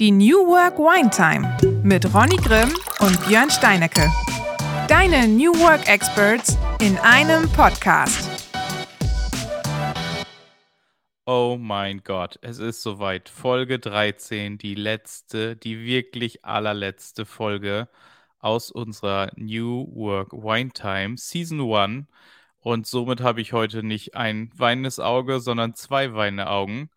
Die New Work Wine Time mit Ronny Grimm und Björn Steinecke. Deine New Work Experts in einem Podcast. Oh mein Gott, es ist soweit. Folge 13, die letzte, die wirklich allerletzte Folge aus unserer New Work Wine Time Season 1. Und somit habe ich heute nicht ein weinendes Auge, sondern zwei weinende Augen.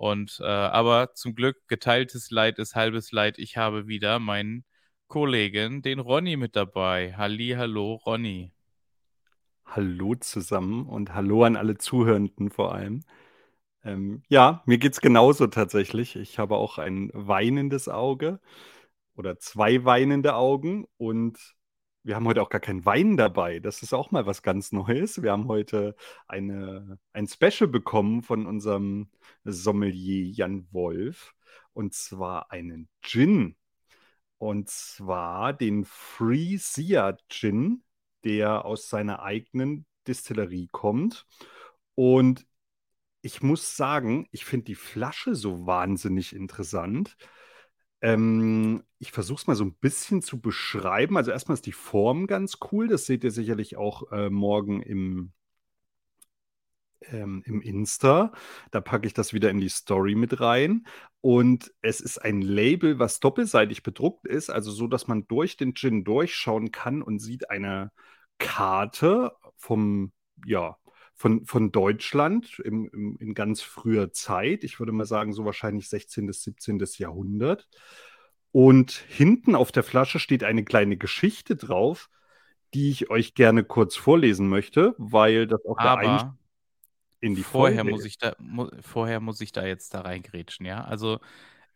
Und äh, aber zum Glück geteiltes Leid ist halbes Leid. Ich habe wieder meinen Kollegen, den Ronny, mit dabei. Halli, hallo, Ronny. Hallo zusammen und hallo an alle Zuhörenden vor allem. Ähm, ja, mir geht es genauso tatsächlich. Ich habe auch ein weinendes Auge oder zwei weinende Augen und wir haben heute auch gar keinen Wein dabei. Das ist auch mal was ganz Neues. Wir haben heute eine, ein Special bekommen von unserem Sommelier Jan Wolf. Und zwar einen Gin. Und zwar den Free Sia Gin, der aus seiner eigenen Distillerie kommt. Und ich muss sagen, ich finde die Flasche so wahnsinnig interessant. Ähm, ich versuche es mal so ein bisschen zu beschreiben. Also erstmal ist die Form ganz cool. Das seht ihr sicherlich auch äh, morgen im, ähm, im Insta. Da packe ich das wieder in die Story mit rein. Und es ist ein Label, was doppelseitig bedruckt ist, also so, dass man durch den Gin durchschauen kann und sieht eine Karte vom, ja, von, von Deutschland im, im, in ganz früher Zeit. Ich würde mal sagen, so wahrscheinlich 16. bis 17. Jahrhundert. Und hinten auf der Flasche steht eine kleine Geschichte drauf, die ich euch gerne kurz vorlesen möchte, weil das auch Aber der Einstieg in die vorher Folge muss ich da, mu vorher muss ich da jetzt da reingrätschen, ja? Also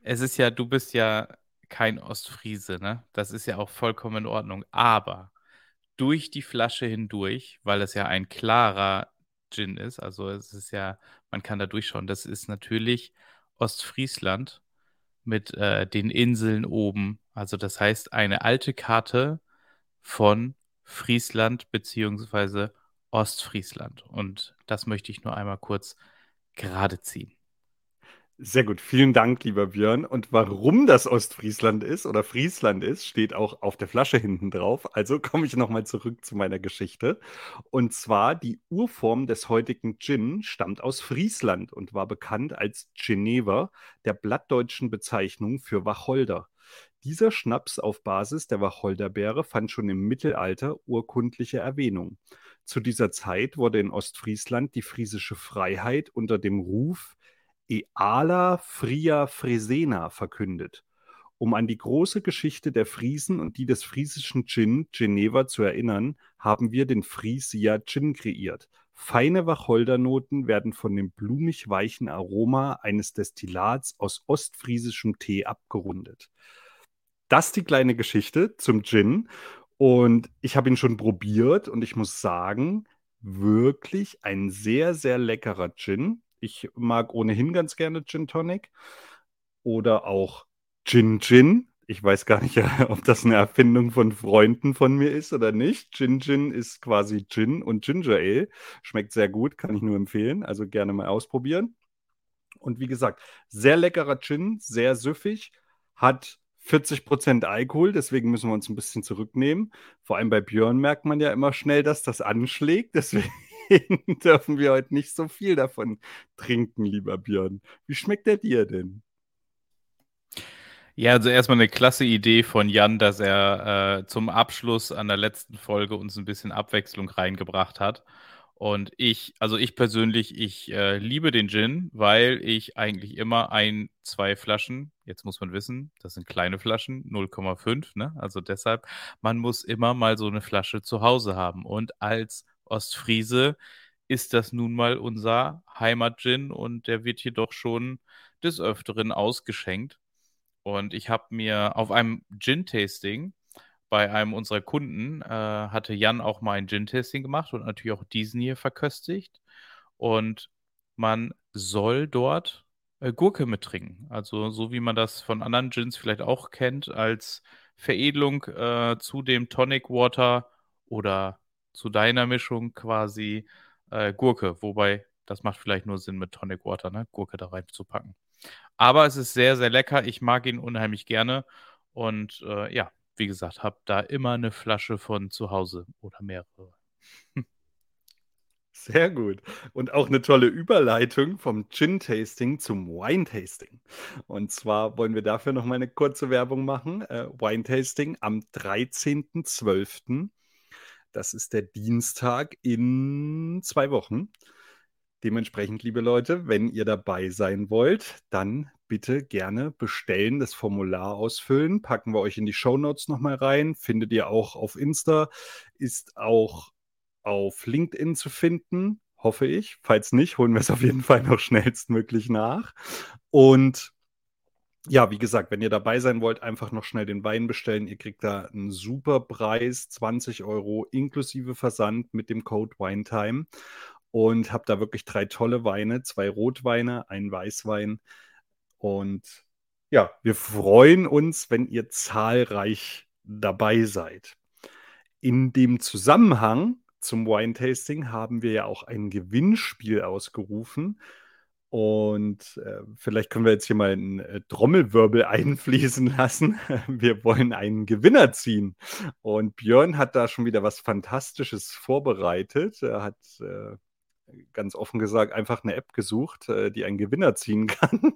es ist ja, du bist ja kein Ostfriese, ne? Das ist ja auch vollkommen in Ordnung. Aber durch die Flasche hindurch, weil es ja ein klarer Gin ist. Also es ist ja, man kann da durchschauen. Das ist natürlich Ostfriesland mit äh, den Inseln oben. Also das heißt eine alte Karte von Friesland beziehungsweise Ostfriesland. Und das möchte ich nur einmal kurz gerade ziehen. Sehr gut, vielen Dank, lieber Björn. Und warum das Ostfriesland ist oder Friesland ist, steht auch auf der Flasche hinten drauf. Also komme ich nochmal zurück zu meiner Geschichte. Und zwar die Urform des heutigen Gin stammt aus Friesland und war bekannt als Genever, der blattdeutschen Bezeichnung für Wacholder. Dieser Schnaps auf Basis der Wacholderbeere fand schon im Mittelalter urkundliche Erwähnung. Zu dieser Zeit wurde in Ostfriesland die friesische Freiheit unter dem Ruf Eala Fria Fresena verkündet. Um an die große Geschichte der Friesen und die des friesischen Gin Geneva zu erinnern, haben wir den Frisia Gin kreiert. Feine Wacholdernoten werden von dem blumig weichen Aroma eines Destillats aus ostfriesischem Tee abgerundet. Das die kleine Geschichte zum Gin. Und ich habe ihn schon probiert und ich muss sagen, wirklich ein sehr, sehr leckerer Gin. Ich mag ohnehin ganz gerne Gin Tonic oder auch Gin Gin. Ich weiß gar nicht, ob das eine Erfindung von Freunden von mir ist oder nicht. Gin Gin ist quasi Gin und Ginger Ale. Schmeckt sehr gut, kann ich nur empfehlen. Also gerne mal ausprobieren. Und wie gesagt, sehr leckerer Gin, sehr süffig, hat 40% Alkohol, deswegen müssen wir uns ein bisschen zurücknehmen. Vor allem bei Björn merkt man ja immer schnell, dass das anschlägt. Deswegen dürfen wir heute nicht so viel davon trinken, lieber Björn. Wie schmeckt der dir denn? Ja, also erstmal eine klasse Idee von Jan, dass er äh, zum Abschluss an der letzten Folge uns ein bisschen Abwechslung reingebracht hat. Und ich, also ich persönlich, ich äh, liebe den Gin, weil ich eigentlich immer ein, zwei Flaschen, jetzt muss man wissen, das sind kleine Flaschen, 0,5, ne? Also deshalb, man muss immer mal so eine Flasche zu Hause haben. Und als Ostfriese ist das nun mal unser Heimatgin und der wird hier doch schon des Öfteren ausgeschenkt. Und ich habe mir auf einem Gin-Tasting bei einem unserer Kunden äh, hatte Jan auch mal ein Gin-Tasting gemacht und natürlich auch diesen hier verköstigt. Und man soll dort äh, Gurke mittrinken. Also so wie man das von anderen Gins vielleicht auch kennt, als Veredelung äh, zu dem Tonic Water oder zu deiner Mischung quasi äh, Gurke, wobei das macht vielleicht nur Sinn mit Tonic Water, ne? Gurke da reinzupacken. Aber es ist sehr, sehr lecker. Ich mag ihn unheimlich gerne. Und äh, ja, wie gesagt, habe da immer eine Flasche von zu Hause oder mehrere. Sehr gut. Und auch eine tolle Überleitung vom Gin-Tasting zum Wine-Tasting. Und zwar wollen wir dafür noch mal eine kurze Werbung machen. Äh, Wine-Tasting am 13.12. Das ist der Dienstag in zwei Wochen. Dementsprechend, liebe Leute, wenn ihr dabei sein wollt, dann bitte gerne bestellen, das Formular ausfüllen. Packen wir euch in die Show Notes nochmal rein. Findet ihr auch auf Insta, ist auch auf LinkedIn zu finden, hoffe ich. Falls nicht, holen wir es auf jeden Fall noch schnellstmöglich nach. Und ja, wie gesagt, wenn ihr dabei sein wollt, einfach noch schnell den Wein bestellen. Ihr kriegt da einen super Preis, 20 Euro inklusive Versand mit dem Code WineTime. Und habt da wirklich drei tolle Weine, zwei Rotweine, ein Weißwein. Und ja, wir freuen uns, wenn ihr zahlreich dabei seid. In dem Zusammenhang zum Wine-Tasting haben wir ja auch ein Gewinnspiel ausgerufen. Und äh, vielleicht können wir jetzt hier mal einen äh, Trommelwirbel einfließen lassen. Wir wollen einen Gewinner ziehen. Und Björn hat da schon wieder was Fantastisches vorbereitet. Er hat äh, ganz offen gesagt einfach eine App gesucht, äh, die einen Gewinner ziehen kann.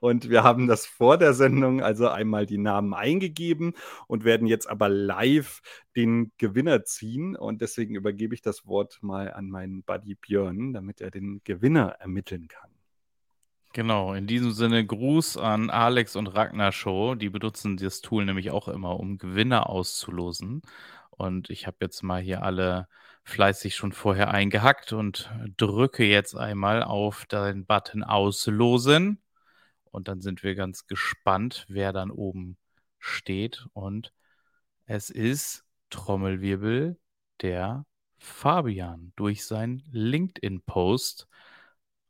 Und wir haben das vor der Sendung also einmal die Namen eingegeben und werden jetzt aber live den Gewinner ziehen. Und deswegen übergebe ich das Wort mal an meinen Buddy Björn, damit er den Gewinner ermitteln kann. Genau, in diesem Sinne Gruß an Alex und Ragnar Show. Die benutzen das Tool nämlich auch immer, um Gewinner auszulosen. Und ich habe jetzt mal hier alle fleißig schon vorher eingehackt und drücke jetzt einmal auf den Button Auslosen. Und dann sind wir ganz gespannt, wer dann oben steht. Und es ist Trommelwirbel der Fabian durch sein LinkedIn-Post.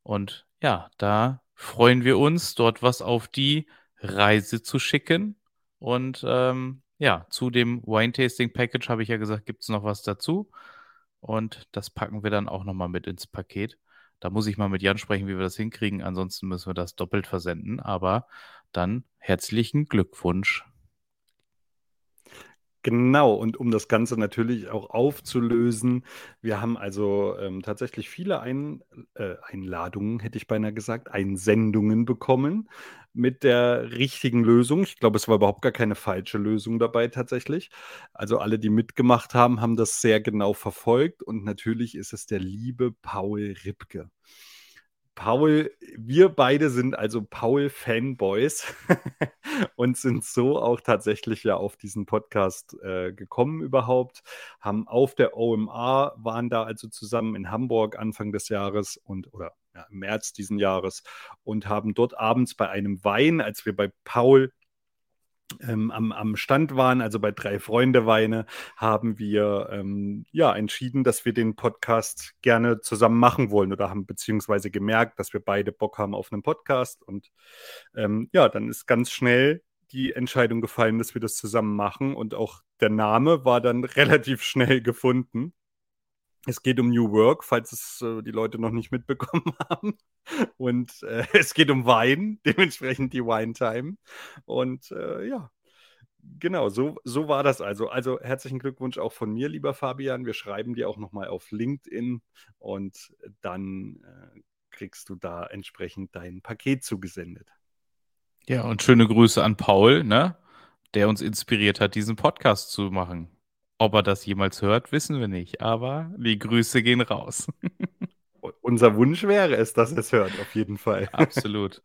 Und ja, da freuen wir uns, dort was auf die Reise zu schicken. Und ähm, ja, zu dem Wine Tasting Package habe ich ja gesagt, gibt es noch was dazu. Und das packen wir dann auch nochmal mit ins Paket. Da muss ich mal mit Jan sprechen, wie wir das hinkriegen. Ansonsten müssen wir das doppelt versenden. Aber dann herzlichen Glückwunsch. Genau, und um das Ganze natürlich auch aufzulösen, wir haben also ähm, tatsächlich viele Ein äh, Einladungen, hätte ich beinahe gesagt, Einsendungen bekommen mit der richtigen Lösung. Ich glaube, es war überhaupt gar keine falsche Lösung dabei tatsächlich. Also alle, die mitgemacht haben, haben das sehr genau verfolgt und natürlich ist es der liebe Paul Ripke. Paul, wir beide sind also Paul-Fanboys und sind so auch tatsächlich ja auf diesen Podcast äh, gekommen überhaupt, haben auf der OMA, waren da also zusammen in Hamburg Anfang des Jahres und oder ja, im März diesen Jahres und haben dort abends bei einem Wein, als wir bei Paul ähm, am, am Stand waren, also bei drei Freunde Weine, haben wir ähm, ja entschieden, dass wir den Podcast gerne zusammen machen wollen oder haben beziehungsweise gemerkt, dass wir beide Bock haben auf einen Podcast und ähm, ja, dann ist ganz schnell die Entscheidung gefallen, dass wir das zusammen machen und auch der Name war dann relativ schnell gefunden. Es geht um New Work, falls es äh, die Leute noch nicht mitbekommen haben. Und äh, es geht um Wein, dementsprechend die Wine Time. Und äh, ja, genau, so, so war das also. Also herzlichen Glückwunsch auch von mir, lieber Fabian. Wir schreiben dir auch nochmal auf LinkedIn und dann äh, kriegst du da entsprechend dein Paket zugesendet. Ja, und schöne Grüße an Paul, ne? der uns inspiriert hat, diesen Podcast zu machen. Ob er das jemals hört, wissen wir nicht, aber die Grüße gehen raus. Unser Wunsch wäre es, dass er es hört, auf jeden Fall. Absolut.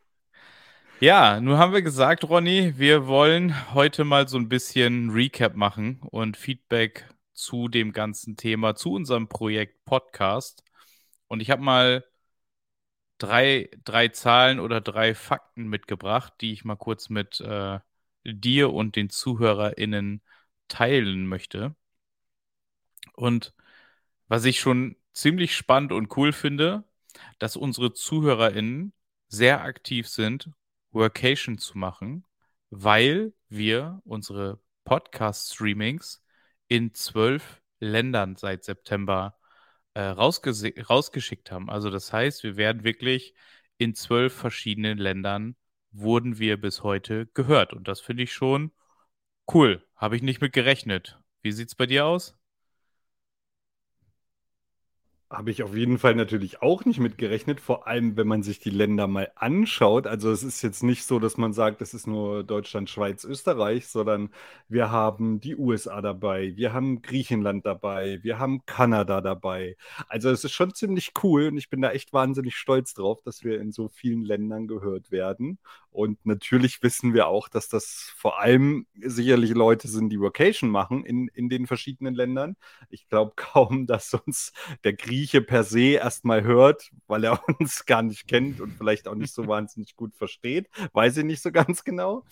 Ja, nun haben wir gesagt, Ronny, wir wollen heute mal so ein bisschen Recap machen und Feedback zu dem ganzen Thema, zu unserem Projekt Podcast. Und ich habe mal drei, drei Zahlen oder drei Fakten mitgebracht, die ich mal kurz mit äh, dir und den ZuhörerInnen teilen möchte. Und was ich schon ziemlich spannend und cool finde, dass unsere ZuhörerInnen sehr aktiv sind, Workation zu machen, weil wir unsere Podcast-Streamings in zwölf Ländern seit September äh, rausgeschickt haben. Also das heißt, wir werden wirklich in zwölf verschiedenen Ländern wurden wir bis heute gehört. Und das finde ich schon cool. Habe ich nicht mit gerechnet. Wie sieht es bei dir aus? Habe ich auf jeden Fall natürlich auch nicht mitgerechnet, vor allem wenn man sich die Länder mal anschaut. Also es ist jetzt nicht so, dass man sagt, es ist nur Deutschland, Schweiz, Österreich, sondern wir haben die USA dabei, wir haben Griechenland dabei, wir haben Kanada dabei. Also es ist schon ziemlich cool und ich bin da echt wahnsinnig stolz drauf, dass wir in so vielen Ländern gehört werden. Und natürlich wissen wir auch, dass das vor allem sicherlich Leute sind, die Vocation machen in, in den verschiedenen Ländern. Ich glaube kaum, dass uns der Grieche per se erstmal hört, weil er uns gar nicht kennt und vielleicht auch nicht so wahnsinnig gut versteht. Weiß ich nicht so ganz genau.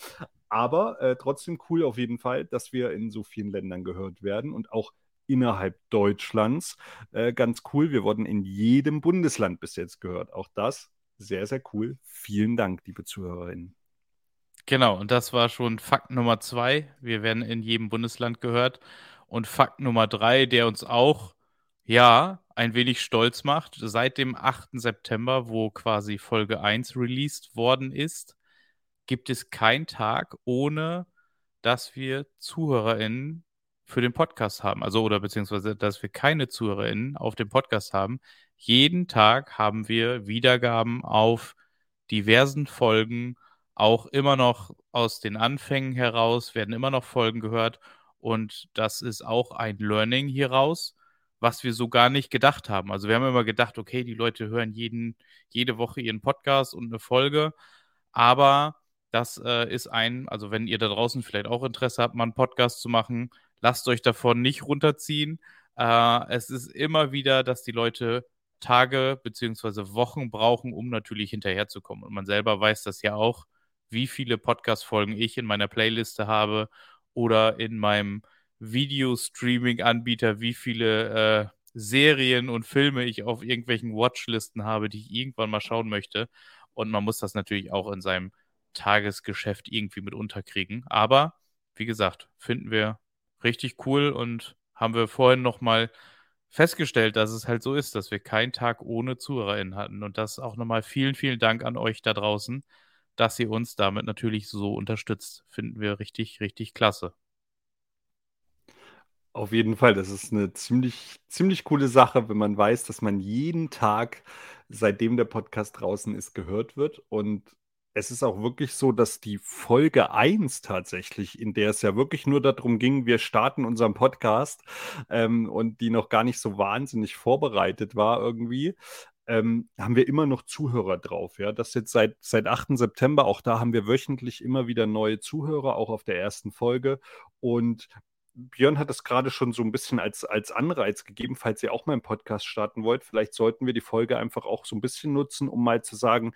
Aber äh, trotzdem cool auf jeden Fall, dass wir in so vielen Ländern gehört werden und auch innerhalb Deutschlands. Äh, ganz cool. Wir wurden in jedem Bundesland bis jetzt gehört. Auch das sehr, sehr cool. Vielen Dank, liebe Zuhörerinnen. Genau, und das war schon Fakt Nummer zwei. Wir werden in jedem Bundesland gehört. Und Fakt Nummer drei, der uns auch, ja, ein wenig stolz macht. Seit dem 8. September, wo quasi Folge 1 released worden ist, gibt es keinen Tag, ohne dass wir ZuhörerInnen für den Podcast haben. Also, oder beziehungsweise, dass wir keine ZuhörerInnen auf dem Podcast haben, jeden Tag haben wir Wiedergaben auf diversen Folgen, auch immer noch aus den Anfängen heraus, werden immer noch Folgen gehört. Und das ist auch ein Learning hieraus, was wir so gar nicht gedacht haben. Also wir haben immer gedacht, okay, die Leute hören jeden, jede Woche ihren Podcast und eine Folge. Aber das äh, ist ein, also wenn ihr da draußen vielleicht auch Interesse habt, mal einen Podcast zu machen, lasst euch davon nicht runterziehen. Äh, es ist immer wieder, dass die Leute Tage beziehungsweise Wochen brauchen, um natürlich hinterherzukommen. Und man selber weiß das ja auch, wie viele Podcast-Folgen ich in meiner Playliste habe oder in meinem Video-Streaming-Anbieter, wie viele äh, Serien und Filme ich auf irgendwelchen Watchlisten habe, die ich irgendwann mal schauen möchte. Und man muss das natürlich auch in seinem Tagesgeschäft irgendwie mit unterkriegen. Aber wie gesagt, finden wir richtig cool und haben wir vorhin noch mal festgestellt, dass es halt so ist, dass wir keinen Tag ohne ZuhörerInnen hatten. Und das auch nochmal vielen, vielen Dank an euch da draußen, dass ihr uns damit natürlich so unterstützt. Finden wir richtig, richtig klasse. Auf jeden Fall, das ist eine ziemlich, ziemlich coole Sache, wenn man weiß, dass man jeden Tag, seitdem der Podcast draußen ist, gehört wird. Und es ist auch wirklich so, dass die Folge 1 tatsächlich, in der es ja wirklich nur darum ging, wir starten unseren Podcast ähm, und die noch gar nicht so wahnsinnig vorbereitet war irgendwie, ähm, haben wir immer noch Zuhörer drauf. Ja, das jetzt seit, seit 8. September, auch da haben wir wöchentlich immer wieder neue Zuhörer, auch auf der ersten Folge. Und Björn hat das gerade schon so ein bisschen als, als Anreiz gegeben, falls ihr auch mal einen Podcast starten wollt. Vielleicht sollten wir die Folge einfach auch so ein bisschen nutzen, um mal zu sagen,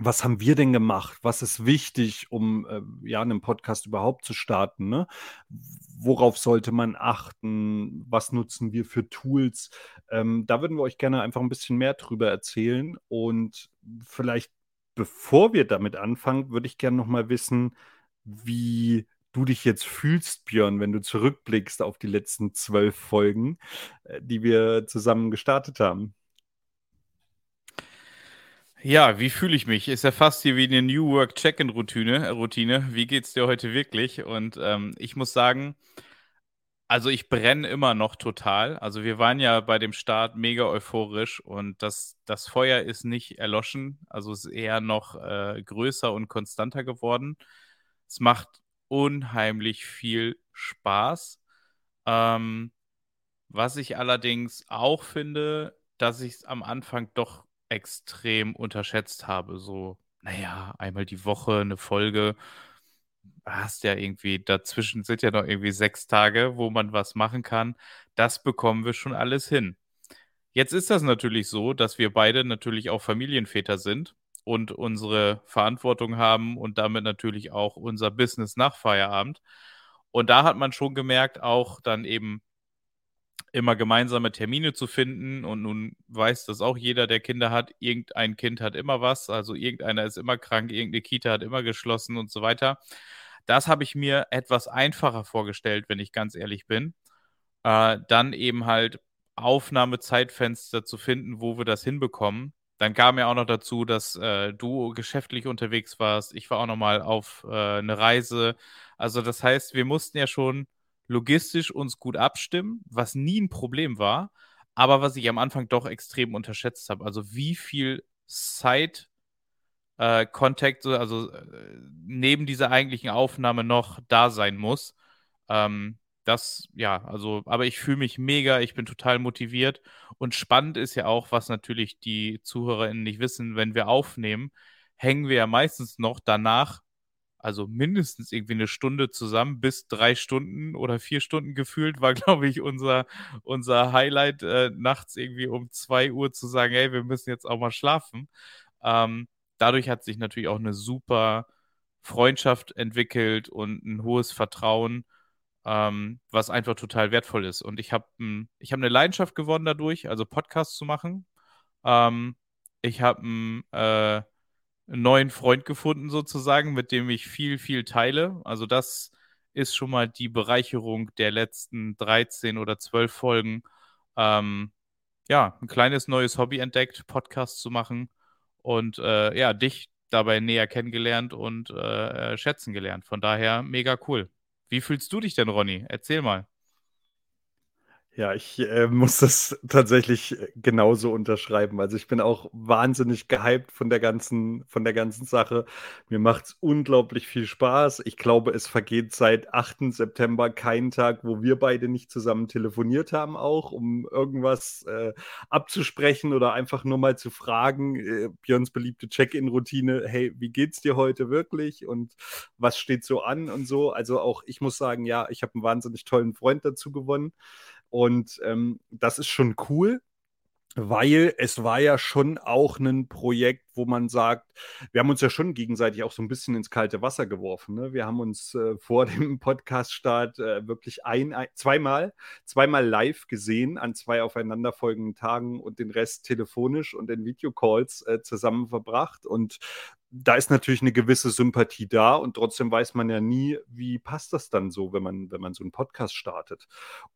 was haben wir denn gemacht? Was ist wichtig, um äh, ja einen Podcast überhaupt zu starten? Ne? Worauf sollte man achten? Was nutzen wir für Tools? Ähm, da würden wir euch gerne einfach ein bisschen mehr drüber erzählen. Und vielleicht, bevor wir damit anfangen, würde ich gerne noch mal wissen, wie du dich jetzt fühlst, Björn, wenn du zurückblickst auf die letzten zwölf Folgen, äh, die wir zusammen gestartet haben. Ja, wie fühle ich mich? Ist ja fast hier wie eine New Work Check-in-Routine. Äh, Routine. Wie geht's dir heute wirklich? Und ähm, ich muss sagen, also ich brenne immer noch total. Also wir waren ja bei dem Start mega euphorisch und das, das Feuer ist nicht erloschen. Also es ist eher noch äh, größer und konstanter geworden. Es macht unheimlich viel Spaß. Ähm, was ich allerdings auch finde, dass ich es am Anfang doch extrem unterschätzt habe. So, naja, einmal die Woche eine Folge. Hast ja irgendwie, dazwischen sind ja noch irgendwie sechs Tage, wo man was machen kann. Das bekommen wir schon alles hin. Jetzt ist das natürlich so, dass wir beide natürlich auch Familienväter sind und unsere Verantwortung haben und damit natürlich auch unser Business nach Feierabend. Und da hat man schon gemerkt, auch dann eben immer gemeinsame Termine zu finden. Und nun weiß das auch jeder, der Kinder hat. Irgendein Kind hat immer was. Also irgendeiner ist immer krank, irgendeine Kita hat immer geschlossen und so weiter. Das habe ich mir etwas einfacher vorgestellt, wenn ich ganz ehrlich bin. Äh, dann eben halt Aufnahmezeitfenster zu finden, wo wir das hinbekommen. Dann kam ja auch noch dazu, dass äh, du geschäftlich unterwegs warst. Ich war auch noch mal auf äh, eine Reise. Also das heißt, wir mussten ja schon logistisch uns gut abstimmen, was nie ein Problem war, aber was ich am Anfang doch extrem unterschätzt habe. Also wie viel Zeit äh, also äh, neben dieser eigentlichen Aufnahme noch da sein muss. Ähm, das, ja, also, aber ich fühle mich mega, ich bin total motiviert. Und spannend ist ja auch, was natürlich die ZuhörerInnen nicht wissen, wenn wir aufnehmen, hängen wir ja meistens noch danach, also mindestens irgendwie eine Stunde zusammen, bis drei Stunden oder vier Stunden gefühlt, war, glaube ich, unser, unser Highlight, äh, nachts irgendwie um zwei Uhr zu sagen, hey, wir müssen jetzt auch mal schlafen. Ähm, dadurch hat sich natürlich auch eine super Freundschaft entwickelt und ein hohes Vertrauen ähm, was einfach total wertvoll ist. Und ich habe ich hab eine Leidenschaft gewonnen dadurch, also Podcasts zu machen. Ähm, ich habe einen äh, neuen Freund gefunden, sozusagen, mit dem ich viel, viel teile. Also das ist schon mal die Bereicherung der letzten 13 oder 12 Folgen. Ähm, ja, ein kleines neues Hobby entdeckt, Podcasts zu machen und äh, ja, dich dabei näher kennengelernt und äh, äh schätzen gelernt. Von daher mega cool. Wie fühlst du dich denn, Ronny? Erzähl mal. Ja, ich äh, muss das tatsächlich äh, genauso unterschreiben. Also ich bin auch wahnsinnig gehypt von der ganzen, von der ganzen Sache. Mir macht es unglaublich viel Spaß. Ich glaube, es vergeht seit 8. September kein Tag, wo wir beide nicht zusammen telefoniert haben, auch um irgendwas äh, abzusprechen oder einfach nur mal zu fragen. Äh, Björns beliebte Check-in-Routine, hey, wie geht's dir heute wirklich und was steht so an und so. Also auch ich muss sagen, ja, ich habe einen wahnsinnig tollen Freund dazu gewonnen. Und ähm, das ist schon cool, weil es war ja schon auch ein Projekt, wo man sagt, wir haben uns ja schon gegenseitig auch so ein bisschen ins kalte Wasser geworfen. Ne? Wir haben uns äh, vor dem Podcast-Start äh, wirklich ein, ein, zweimal, zweimal live gesehen an zwei aufeinanderfolgenden Tagen und den Rest telefonisch und in Videocalls äh, zusammen verbracht. Und da ist natürlich eine gewisse Sympathie da und trotzdem weiß man ja nie, wie passt das dann so, wenn man, wenn man so einen Podcast startet.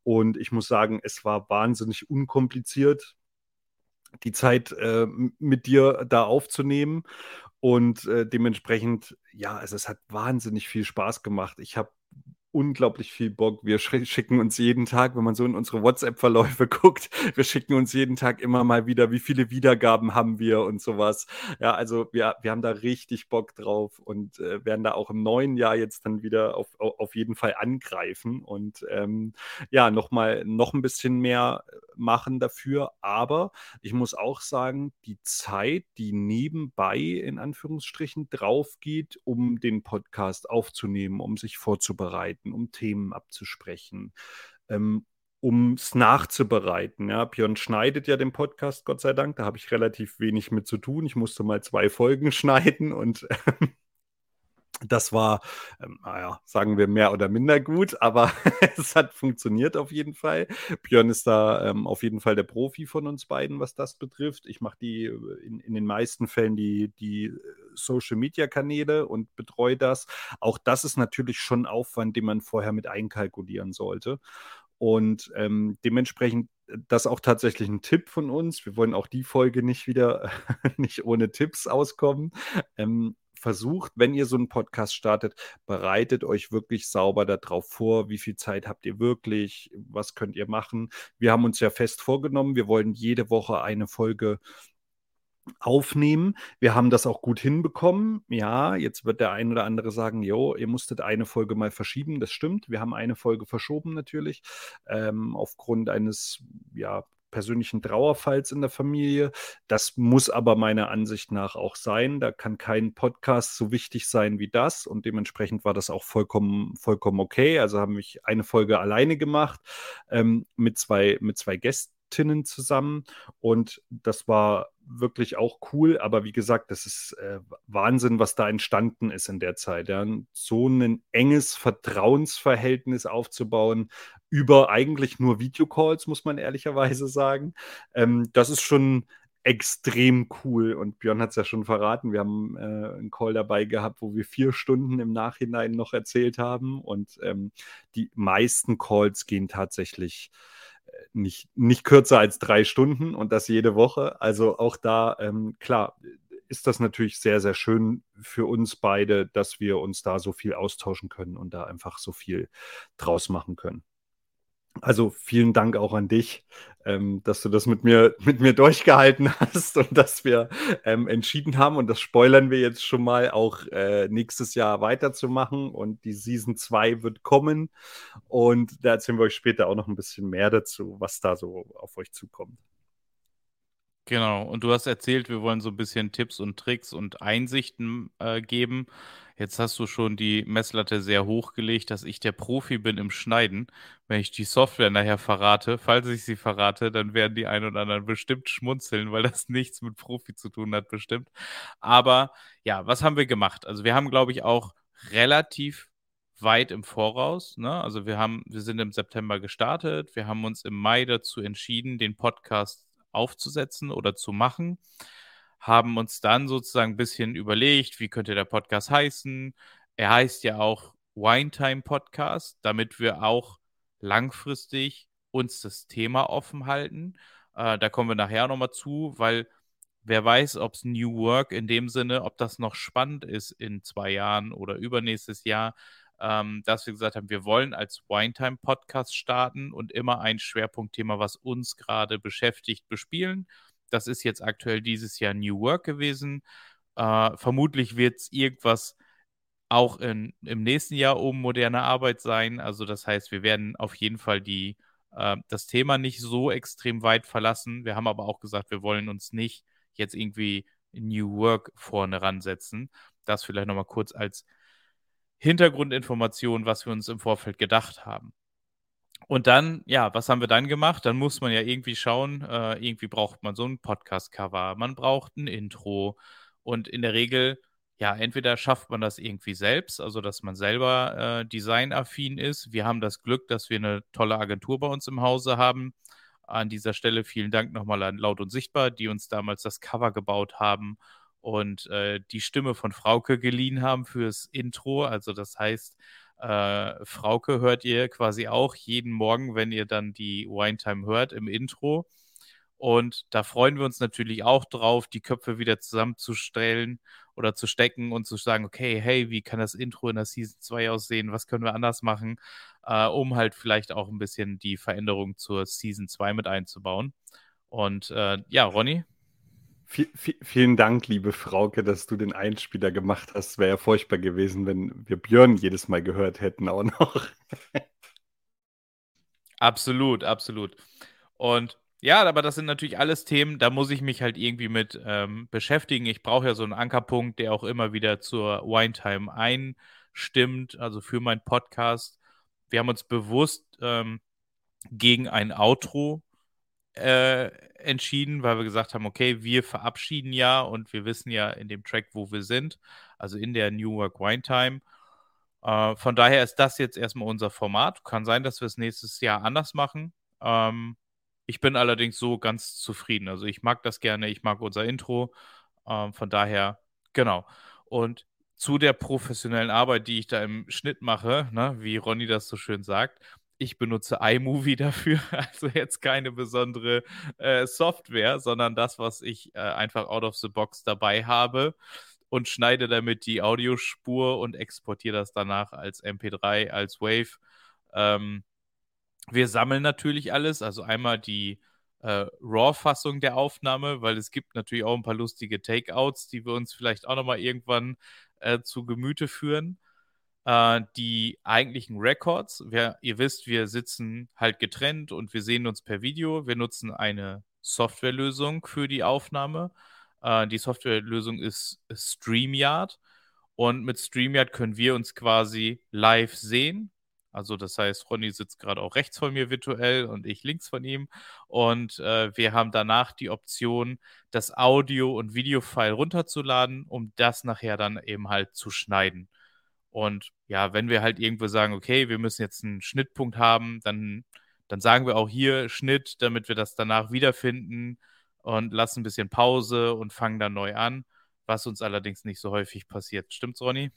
Und ich muss sagen, es war wahnsinnig unkompliziert, die Zeit äh, mit dir da aufzunehmen. Und äh, dementsprechend, ja, also es hat wahnsinnig viel Spaß gemacht. Ich habe unglaublich viel Bock. Wir schicken uns jeden Tag, wenn man so in unsere WhatsApp-Verläufe guckt, wir schicken uns jeden Tag immer mal wieder, wie viele Wiedergaben haben wir und sowas. Ja, also wir, wir haben da richtig Bock drauf und äh, werden da auch im neuen Jahr jetzt dann wieder auf, auf jeden Fall angreifen und ähm, ja, nochmal noch ein bisschen mehr machen dafür. Aber ich muss auch sagen, die Zeit, die nebenbei in Anführungsstrichen drauf geht, um den Podcast aufzunehmen, um sich vorzubereiten, abzuarbeiten, um Themen abzusprechen, ähm, um es nachzubereiten. Ja, Björn schneidet ja den Podcast, Gott sei Dank. Da habe ich relativ wenig mit zu tun. Ich musste mal zwei Folgen schneiden und das war, ähm, naja, sagen wir mehr oder minder gut, aber es hat funktioniert auf jeden Fall. Björn ist da ähm, auf jeden Fall der Profi von uns beiden, was das betrifft. Ich mache die äh, in, in den meisten Fällen die, die äh, Social Media Kanäle und betreue das. Auch das ist natürlich schon Aufwand, den man vorher mit einkalkulieren sollte. Und ähm, dementsprechend äh, das auch tatsächlich ein Tipp von uns. Wir wollen auch die Folge nicht wieder nicht ohne Tipps auskommen. Ähm, versucht, wenn ihr so einen Podcast startet, bereitet euch wirklich sauber darauf vor, wie viel Zeit habt ihr wirklich, was könnt ihr machen. Wir haben uns ja fest vorgenommen, wir wollen jede Woche eine Folge aufnehmen. Wir haben das auch gut hinbekommen. Ja, jetzt wird der ein oder andere sagen, jo, ihr musstet eine Folge mal verschieben. Das stimmt. Wir haben eine Folge verschoben natürlich ähm, aufgrund eines ja persönlichen Trauerfalls in der Familie. Das muss aber meiner Ansicht nach auch sein. Da kann kein Podcast so wichtig sein wie das und dementsprechend war das auch vollkommen, vollkommen okay. Also haben mich eine Folge alleine gemacht ähm, mit zwei, mit zwei Gästen zusammen und das war wirklich auch cool, aber wie gesagt, das ist äh, Wahnsinn, was da entstanden ist in der Zeit. Ja. So ein enges Vertrauensverhältnis aufzubauen über eigentlich nur Videocalls, muss man ehrlicherweise sagen. Ähm, das ist schon extrem cool. Und Björn hat es ja schon verraten, wir haben äh, einen Call dabei gehabt, wo wir vier Stunden im Nachhinein noch erzählt haben. Und ähm, die meisten Calls gehen tatsächlich nicht, nicht kürzer als drei Stunden und das jede Woche. Also auch da, ähm, klar, ist das natürlich sehr, sehr schön für uns beide, dass wir uns da so viel austauschen können und da einfach so viel draus machen können. Also vielen Dank auch an dich, ähm, dass du das mit mir, mit mir durchgehalten hast und dass wir ähm, entschieden haben, und das spoilern wir jetzt schon mal, auch äh, nächstes Jahr weiterzumachen. Und die Season 2 wird kommen. Und da erzählen wir euch später auch noch ein bisschen mehr dazu, was da so auf euch zukommt. Genau, und du hast erzählt, wir wollen so ein bisschen Tipps und Tricks und Einsichten äh, geben. Jetzt hast du schon die Messlatte sehr hochgelegt, dass ich der Profi bin im Schneiden. Wenn ich die Software nachher verrate, falls ich sie verrate, dann werden die ein oder anderen bestimmt schmunzeln, weil das nichts mit Profi zu tun hat, bestimmt. Aber ja, was haben wir gemacht? Also wir haben, glaube ich, auch relativ weit im Voraus. Ne? Also wir haben, wir sind im September gestartet, wir haben uns im Mai dazu entschieden, den Podcast aufzusetzen oder zu machen. Haben uns dann sozusagen ein bisschen überlegt, wie könnte der Podcast heißen. Er heißt ja auch Wine Time Podcast, damit wir auch langfristig uns das Thema offen halten. Äh, da kommen wir nachher nochmal zu, weil wer weiß, ob es New Work in dem Sinne, ob das noch spannend ist in zwei Jahren oder übernächstes Jahr ähm, dass wir gesagt haben, wir wollen als Winetime Podcast starten und immer ein Schwerpunktthema, was uns gerade beschäftigt, bespielen. Das ist jetzt aktuell dieses Jahr New Work gewesen. Äh, vermutlich wird es irgendwas auch in, im nächsten Jahr um moderne Arbeit sein. Also das heißt, wir werden auf jeden Fall die, äh, das Thema nicht so extrem weit verlassen. Wir haben aber auch gesagt, wir wollen uns nicht jetzt irgendwie New Work vorne ransetzen. Das vielleicht nochmal kurz als Hintergrundinformationen, was wir uns im Vorfeld gedacht haben. Und dann, ja, was haben wir dann gemacht? Dann muss man ja irgendwie schauen, äh, irgendwie braucht man so ein Podcast-Cover, man braucht ein Intro und in der Regel, ja, entweder schafft man das irgendwie selbst, also dass man selber äh, designaffin ist. Wir haben das Glück, dass wir eine tolle Agentur bei uns im Hause haben. An dieser Stelle vielen Dank nochmal an Laut und Sichtbar, die uns damals das Cover gebaut haben und äh, die Stimme von Frauke geliehen haben fürs Intro. Also das heißt, äh, Frauke hört ihr quasi auch jeden Morgen, wenn ihr dann die Wine Time hört im Intro. Und da freuen wir uns natürlich auch drauf, die Köpfe wieder zusammenzustellen oder zu stecken und zu sagen, okay, hey, wie kann das Intro in der Season 2 aussehen? Was können wir anders machen, äh, um halt vielleicht auch ein bisschen die Veränderung zur Season 2 mit einzubauen. Und äh, ja, Ronny, vielen Dank, liebe Frauke, dass du den Einspieler gemacht hast. Wäre ja furchtbar gewesen, wenn wir Björn jedes Mal gehört hätten auch noch. absolut, absolut. Und ja, aber das sind natürlich alles Themen, da muss ich mich halt irgendwie mit ähm, beschäftigen. Ich brauche ja so einen Ankerpunkt, der auch immer wieder zur Wine Time einstimmt, also für meinen Podcast. Wir haben uns bewusst ähm, gegen ein Outro äh, entschieden, weil wir gesagt haben, okay, wir verabschieden ja und wir wissen ja in dem Track, wo wir sind, also in der New Work Wine Time. Äh, von daher ist das jetzt erstmal unser Format. Kann sein, dass wir es nächstes Jahr anders machen. Ähm, ich bin allerdings so ganz zufrieden. Also ich mag das gerne, ich mag unser Intro. Ähm, von daher, genau. Und zu der professionellen Arbeit, die ich da im Schnitt mache, ne, wie Ronny das so schön sagt, ich benutze iMovie dafür, also jetzt keine besondere äh, Software, sondern das, was ich äh, einfach out of the box dabei habe und schneide damit die Audiospur und exportiere das danach als MP3, als Wave. Ähm, wir sammeln natürlich alles, also einmal die äh, RAW-Fassung der Aufnahme, weil es gibt natürlich auch ein paar lustige Takeouts, die wir uns vielleicht auch nochmal irgendwann äh, zu Gemüte führen äh, die eigentlichen Records. Wir, ihr wisst, wir sitzen halt getrennt und wir sehen uns per Video. Wir nutzen eine Softwarelösung für die Aufnahme. Äh, die Softwarelösung ist StreamYard. Und mit StreamYard können wir uns quasi live sehen. Also das heißt, Ronny sitzt gerade auch rechts von mir virtuell und ich links von ihm. Und äh, wir haben danach die Option, das Audio- und Videofile runterzuladen, um das nachher dann eben halt zu schneiden. Und ja, wenn wir halt irgendwo sagen, okay, wir müssen jetzt einen Schnittpunkt haben, dann, dann sagen wir auch hier Schnitt, damit wir das danach wiederfinden und lassen ein bisschen Pause und fangen dann neu an, was uns allerdings nicht so häufig passiert. Stimmt's, Ronny?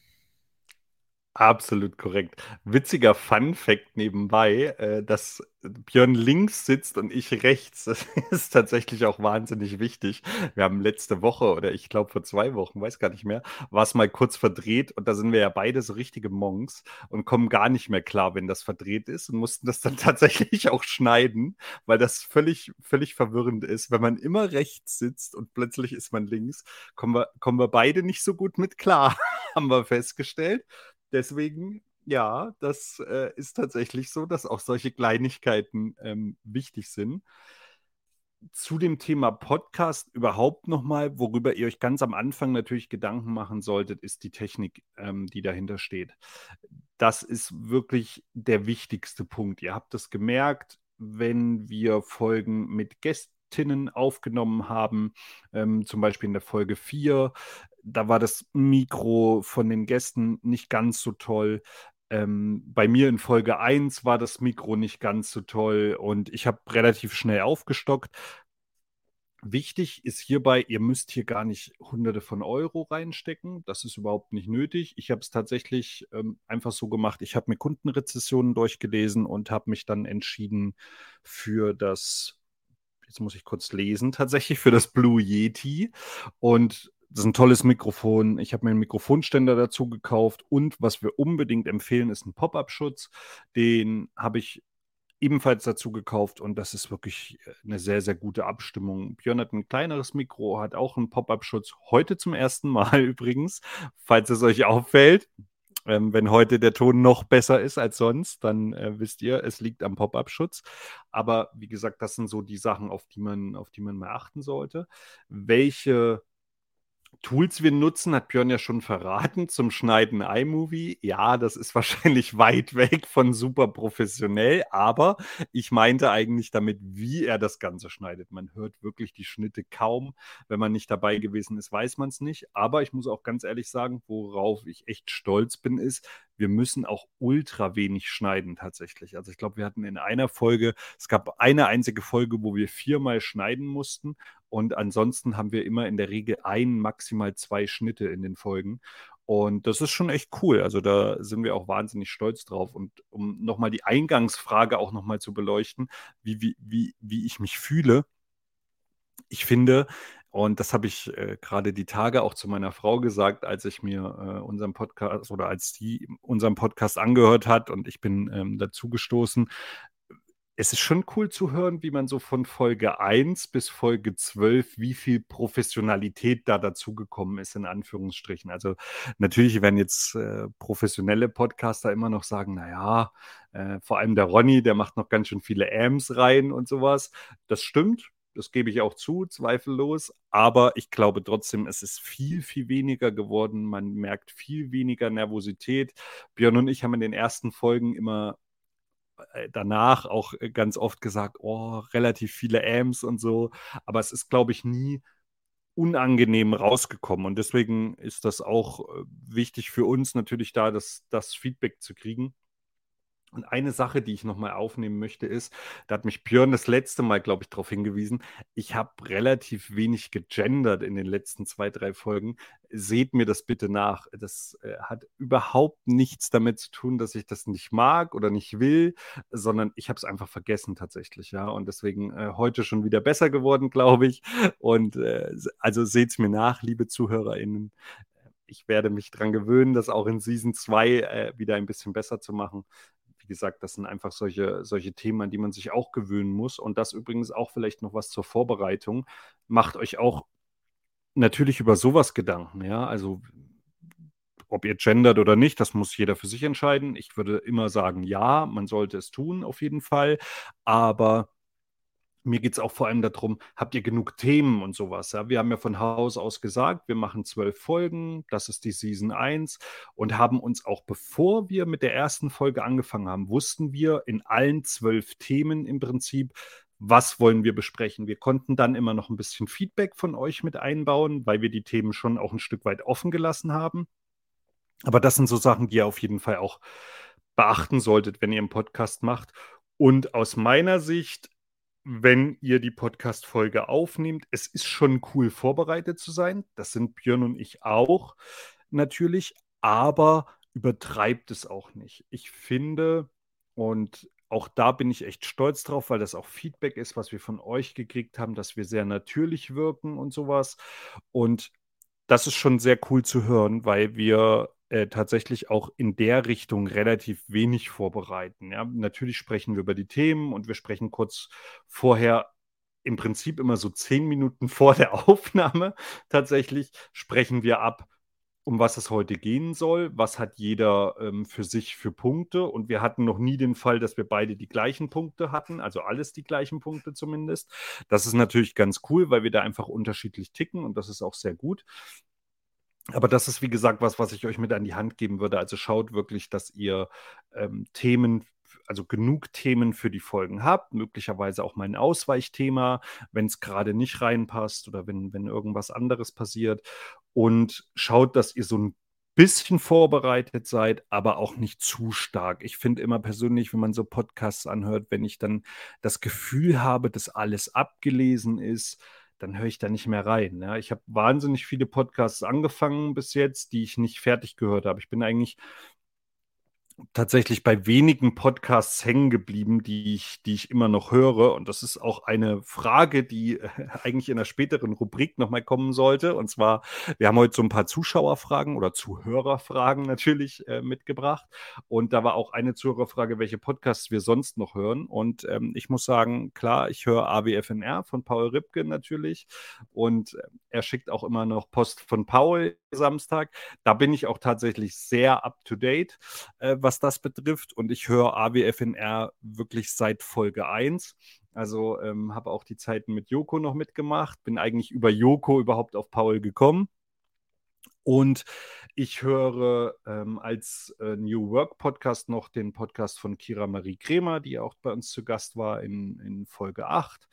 Absolut korrekt. Witziger Fun-Fact nebenbei, äh, dass Björn links sitzt und ich rechts. Das ist tatsächlich auch wahnsinnig wichtig. Wir haben letzte Woche oder ich glaube vor zwei Wochen, weiß gar nicht mehr, war es mal kurz verdreht und da sind wir ja beide so richtige Monks und kommen gar nicht mehr klar, wenn das verdreht ist und mussten das dann tatsächlich auch schneiden, weil das völlig, völlig verwirrend ist. Wenn man immer rechts sitzt und plötzlich ist man links, kommen wir, kommen wir beide nicht so gut mit klar, haben wir festgestellt. Deswegen, ja, das äh, ist tatsächlich so, dass auch solche Kleinigkeiten ähm, wichtig sind. Zu dem Thema Podcast überhaupt nochmal, worüber ihr euch ganz am Anfang natürlich Gedanken machen solltet, ist die Technik, ähm, die dahinter steht. Das ist wirklich der wichtigste Punkt. Ihr habt es gemerkt, wenn wir Folgen mit Gästinnen aufgenommen haben, ähm, zum Beispiel in der Folge 4, da war das Mikro von den Gästen nicht ganz so toll. Ähm, bei mir in Folge 1 war das Mikro nicht ganz so toll und ich habe relativ schnell aufgestockt. Wichtig ist hierbei, ihr müsst hier gar nicht hunderte von Euro reinstecken. Das ist überhaupt nicht nötig. Ich habe es tatsächlich ähm, einfach so gemacht. Ich habe mir Kundenrezessionen durchgelesen und habe mich dann entschieden für das, jetzt muss ich kurz lesen, tatsächlich für das Blue Yeti. Und das ist ein tolles Mikrofon. Ich habe mir einen Mikrofonständer dazu gekauft und was wir unbedingt empfehlen, ist ein Pop-up-Schutz. Den habe ich ebenfalls dazu gekauft und das ist wirklich äh, eine sehr, sehr gute Abstimmung. Björn hat ein kleineres Mikro, hat auch einen Pop-up-Schutz. Heute zum ersten Mal übrigens, falls es euch auffällt. Ähm, wenn heute der Ton noch besser ist als sonst, dann äh, wisst ihr, es liegt am Pop-up-Schutz. Aber wie gesagt, das sind so die Sachen, auf die man, auf die man mal achten sollte. Welche Tools wir nutzen, hat Björn ja schon verraten, zum Schneiden iMovie. Ja, das ist wahrscheinlich weit weg von super professionell, aber ich meinte eigentlich damit, wie er das Ganze schneidet. Man hört wirklich die Schnitte kaum. Wenn man nicht dabei gewesen ist, weiß man es nicht. Aber ich muss auch ganz ehrlich sagen, worauf ich echt stolz bin, ist, wir müssen auch ultra wenig schneiden tatsächlich. Also ich glaube, wir hatten in einer Folge, es gab eine einzige Folge, wo wir viermal schneiden mussten und ansonsten haben wir immer in der Regel ein, maximal zwei Schnitte in den Folgen. Und das ist schon echt cool. Also da sind wir auch wahnsinnig stolz drauf. Und um nochmal die Eingangsfrage auch nochmal zu beleuchten, wie, wie, wie, wie ich mich fühle. Ich finde, und das habe ich äh, gerade die Tage auch zu meiner Frau gesagt, als ich mir äh, unseren Podcast oder als die unseren Podcast angehört hat und ich bin ähm, dazu gestoßen es ist schon cool zu hören, wie man so von Folge 1 bis Folge 12, wie viel Professionalität da dazugekommen ist, in Anführungsstrichen. Also natürlich werden jetzt äh, professionelle Podcaster immer noch sagen, naja, äh, vor allem der Ronny, der macht noch ganz schön viele Ams rein und sowas. Das stimmt, das gebe ich auch zu, zweifellos. Aber ich glaube trotzdem, es ist viel, viel weniger geworden. Man merkt viel weniger Nervosität. Björn und ich haben in den ersten Folgen immer äh, danach auch äh, ganz oft gesagt, oh, relativ viele Amps und so. Aber es ist, glaube ich, nie unangenehm rausgekommen. Und deswegen ist das auch äh, wichtig für uns natürlich da, das, das Feedback zu kriegen. Und eine Sache, die ich nochmal aufnehmen möchte, ist, da hat mich Björn das letzte Mal, glaube ich, darauf hingewiesen, ich habe relativ wenig gegendert in den letzten zwei, drei Folgen. Seht mir das bitte nach. Das äh, hat überhaupt nichts damit zu tun, dass ich das nicht mag oder nicht will, sondern ich habe es einfach vergessen tatsächlich, ja. Und deswegen äh, heute schon wieder besser geworden, glaube ich. Und äh, also seht es mir nach, liebe ZuhörerInnen ich werde mich daran gewöhnen, das auch in Season 2 äh, wieder ein bisschen besser zu machen wie gesagt, das sind einfach solche, solche Themen, an die man sich auch gewöhnen muss. Und das übrigens auch vielleicht noch was zur Vorbereitung. Macht euch auch natürlich über sowas Gedanken, ja. Also ob ihr gendert oder nicht, das muss jeder für sich entscheiden. Ich würde immer sagen, ja, man sollte es tun, auf jeden Fall. Aber mir geht es auch vor allem darum, habt ihr genug Themen und sowas? Ja? Wir haben ja von Haus aus gesagt, wir machen zwölf Folgen, das ist die Season 1 und haben uns auch, bevor wir mit der ersten Folge angefangen haben, wussten wir in allen zwölf Themen im Prinzip, was wollen wir besprechen. Wir konnten dann immer noch ein bisschen Feedback von euch mit einbauen, weil wir die Themen schon auch ein Stück weit offen gelassen haben. Aber das sind so Sachen, die ihr auf jeden Fall auch beachten solltet, wenn ihr einen Podcast macht. Und aus meiner Sicht wenn ihr die Podcast-Folge aufnehmt. Es ist schon cool, vorbereitet zu sein. Das sind Björn und ich auch natürlich. Aber übertreibt es auch nicht. Ich finde, und auch da bin ich echt stolz drauf, weil das auch Feedback ist, was wir von euch gekriegt haben, dass wir sehr natürlich wirken und sowas. Und das ist schon sehr cool zu hören, weil wir äh, tatsächlich auch in der Richtung relativ wenig vorbereiten. Ja? Natürlich sprechen wir über die Themen und wir sprechen kurz vorher im Prinzip immer so zehn Minuten vor der Aufnahme tatsächlich sprechen wir ab, um was es heute gehen soll, was hat jeder ähm, für sich für Punkte. Und wir hatten noch nie den Fall, dass wir beide die gleichen Punkte hatten, also alles die gleichen Punkte zumindest. Das ist natürlich ganz cool, weil wir da einfach unterschiedlich ticken und das ist auch sehr gut. Aber das ist, wie gesagt, was, was ich euch mit an die Hand geben würde. Also schaut wirklich, dass ihr ähm, Themen also genug Themen für die Folgen habt, möglicherweise auch mal ein Ausweichthema, wenn es gerade nicht reinpasst oder wenn, wenn irgendwas anderes passiert. Und schaut, dass ihr so ein bisschen vorbereitet seid, aber auch nicht zu stark. Ich finde immer persönlich, wenn man so Podcasts anhört, wenn ich dann das Gefühl habe, dass alles abgelesen ist, dann höre ich da nicht mehr rein. Ja. Ich habe wahnsinnig viele Podcasts angefangen bis jetzt, die ich nicht fertig gehört habe. Ich bin eigentlich tatsächlich bei wenigen Podcasts hängen geblieben, die ich, die ich immer noch höre. Und das ist auch eine Frage, die äh, eigentlich in einer späteren Rubrik nochmal kommen sollte. Und zwar, wir haben heute so ein paar Zuschauerfragen oder Zuhörerfragen natürlich äh, mitgebracht. Und da war auch eine Zuhörerfrage, welche Podcasts wir sonst noch hören. Und ähm, ich muss sagen, klar, ich höre AWFNR von Paul Ripke natürlich. Und äh, er schickt auch immer noch Post von Paul Samstag. Da bin ich auch tatsächlich sehr up to date. Äh, was das betrifft. Und ich höre AWFNR wirklich seit Folge 1. Also ähm, habe auch die Zeiten mit Joko noch mitgemacht. Bin eigentlich über Joko überhaupt auf Paul gekommen. Und ich höre ähm, als äh, New Work Podcast noch den Podcast von Kira Marie Kremer, die auch bei uns zu Gast war in, in Folge 8,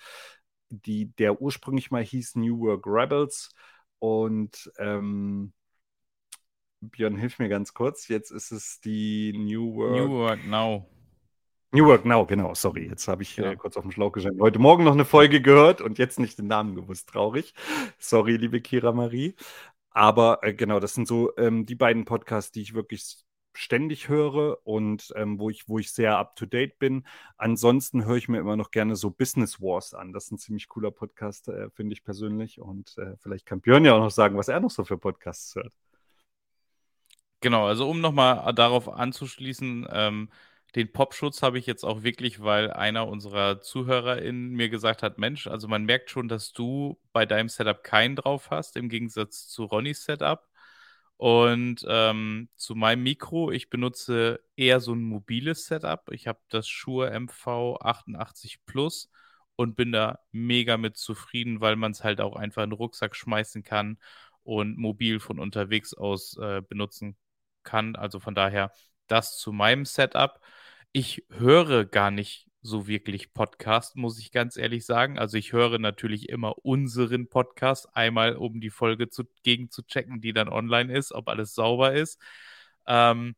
die, der ursprünglich mal hieß New Work Rebels. Und ähm, Björn, hilf mir ganz kurz. Jetzt ist es die New Work. New Work Now. New Work Now, genau, sorry. Jetzt habe ich ja. äh, kurz auf den Schlauch gestanden. Heute Morgen noch eine Folge gehört und jetzt nicht den Namen gewusst. Traurig. Sorry, liebe Kira Marie. Aber äh, genau, das sind so ähm, die beiden Podcasts, die ich wirklich ständig höre und ähm, wo, ich, wo ich sehr up to date bin. Ansonsten höre ich mir immer noch gerne so Business Wars an. Das ist ein ziemlich cooler Podcast, äh, finde ich persönlich. Und äh, vielleicht kann Björn ja auch noch sagen, was er noch so für Podcasts hört. Genau, also um nochmal darauf anzuschließen, ähm, den Popschutz habe ich jetzt auch wirklich, weil einer unserer ZuhörerInnen mir gesagt hat, Mensch, also man merkt schon, dass du bei deinem Setup keinen drauf hast, im Gegensatz zu Ronnys Setup. Und ähm, zu meinem Mikro, ich benutze eher so ein mobiles Setup. Ich habe das Shure MV88 Plus und bin da mega mit zufrieden, weil man es halt auch einfach in den Rucksack schmeißen kann und mobil von unterwegs aus äh, benutzen kann. Also von daher das zu meinem Setup. Ich höre gar nicht so wirklich Podcast, muss ich ganz ehrlich sagen. Also ich höre natürlich immer unseren Podcast, einmal um die Folge zu, gegen zu checken, die dann online ist, ob alles sauber ist. Ähm,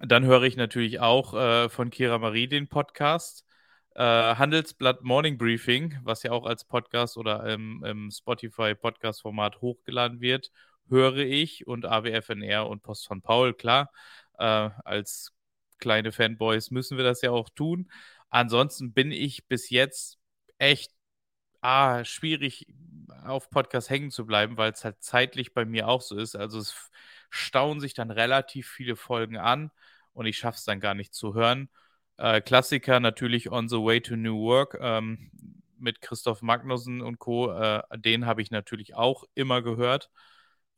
dann höre ich natürlich auch äh, von Kira Marie den Podcast. Äh, Handelsblatt Morning Briefing, was ja auch als Podcast oder im, im Spotify Podcast-Format hochgeladen wird höre ich und AWFNR und Post von Paul, klar. Äh, als kleine Fanboys müssen wir das ja auch tun. Ansonsten bin ich bis jetzt echt ah, schwierig auf Podcast hängen zu bleiben, weil es halt zeitlich bei mir auch so ist. Also es stauen sich dann relativ viele Folgen an und ich schaffe es dann gar nicht zu hören. Äh, Klassiker natürlich On the Way to New Work ähm, mit Christoph Magnussen und Co. Äh, den habe ich natürlich auch immer gehört.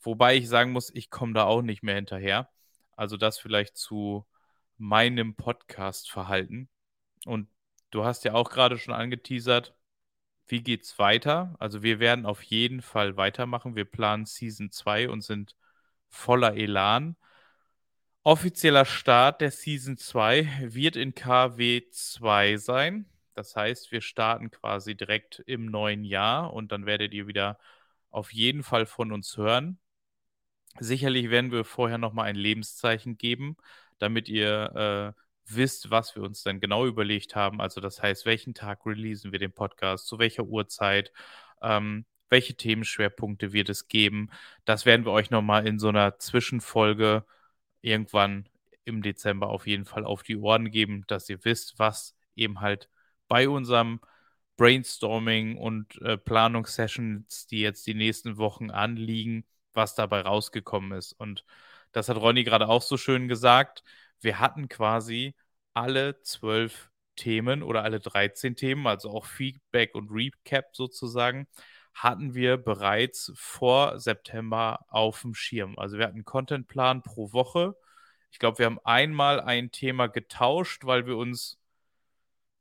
Wobei ich sagen muss, ich komme da auch nicht mehr hinterher. Also das vielleicht zu meinem Podcast-Verhalten. Und du hast ja auch gerade schon angeteasert, wie geht's weiter? Also wir werden auf jeden Fall weitermachen. Wir planen Season 2 und sind voller Elan. Offizieller Start der Season 2 wird in KW 2 sein. Das heißt, wir starten quasi direkt im neuen Jahr und dann werdet ihr wieder auf jeden Fall von uns hören. Sicherlich werden wir vorher nochmal ein Lebenszeichen geben, damit ihr äh, wisst, was wir uns dann genau überlegt haben. Also das heißt, welchen Tag releasen wir den Podcast, zu welcher Uhrzeit, ähm, welche Themenschwerpunkte wird es geben. Das werden wir euch nochmal in so einer Zwischenfolge irgendwann im Dezember auf jeden Fall auf die Ohren geben, dass ihr wisst, was eben halt bei unserem Brainstorming und äh, Planungssessions, die jetzt die nächsten Wochen anliegen, was dabei rausgekommen ist. Und das hat Ronny gerade auch so schön gesagt. Wir hatten quasi alle zwölf Themen oder alle 13 Themen, also auch Feedback und Recap sozusagen, hatten wir bereits vor September auf dem Schirm. Also wir hatten einen Contentplan pro Woche. Ich glaube, wir haben einmal ein Thema getauscht, weil wir uns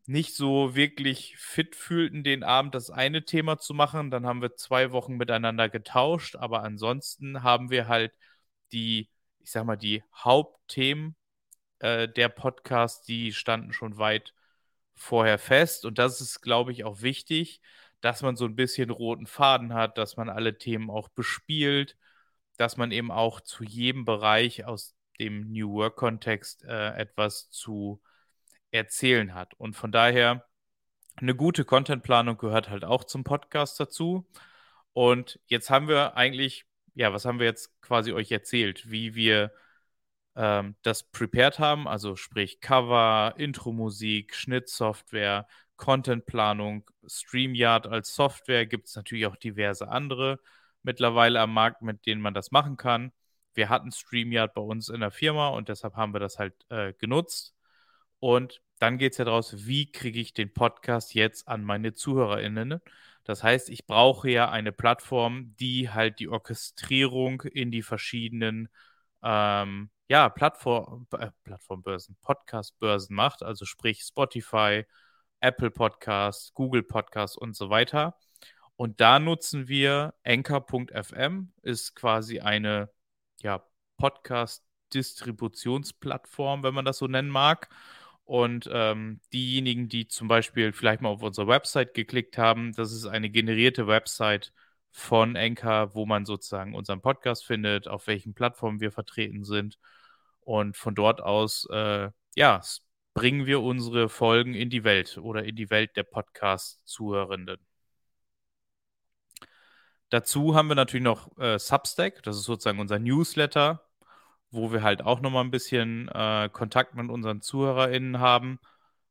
nicht so wirklich fit fühlten, den Abend das eine Thema zu machen. Dann haben wir zwei Wochen miteinander getauscht, aber ansonsten haben wir halt die, ich sag mal, die Hauptthemen äh, der Podcast, die standen schon weit vorher fest. Und das ist, glaube ich, auch wichtig, dass man so ein bisschen roten Faden hat, dass man alle Themen auch bespielt, dass man eben auch zu jedem Bereich aus dem New Work-Kontext äh, etwas zu erzählen hat. Und von daher, eine gute Contentplanung gehört halt auch zum Podcast dazu. Und jetzt haben wir eigentlich, ja, was haben wir jetzt quasi euch erzählt, wie wir ähm, das prepared haben, also sprich Cover, Intro-Musik, Schnittsoftware, Contentplanung, StreamYard als Software, gibt es natürlich auch diverse andere mittlerweile am Markt, mit denen man das machen kann. Wir hatten StreamYard bei uns in der Firma und deshalb haben wir das halt äh, genutzt. Und dann geht es ja daraus, wie kriege ich den Podcast jetzt an meine ZuhörerInnen? Das heißt, ich brauche ja eine Plattform, die halt die Orchestrierung in die verschiedenen ähm, ja, Plattform, äh, Plattformbörsen, Podcastbörsen macht, also sprich Spotify, Apple Podcasts, Google Podcasts und so weiter. Und da nutzen wir Anchor.fm, ist quasi eine ja, Podcast-Distributionsplattform, wenn man das so nennen mag. Und ähm, diejenigen, die zum Beispiel vielleicht mal auf unsere Website geklickt haben, das ist eine generierte Website von Anchor, wo man sozusagen unseren Podcast findet, auf welchen Plattformen wir vertreten sind. Und von dort aus, äh, ja, bringen wir unsere Folgen in die Welt oder in die Welt der Podcast-Zuhörenden. Dazu haben wir natürlich noch äh, Substack, das ist sozusagen unser Newsletter, wo wir halt auch nochmal ein bisschen äh, Kontakt mit unseren ZuhörerInnen haben.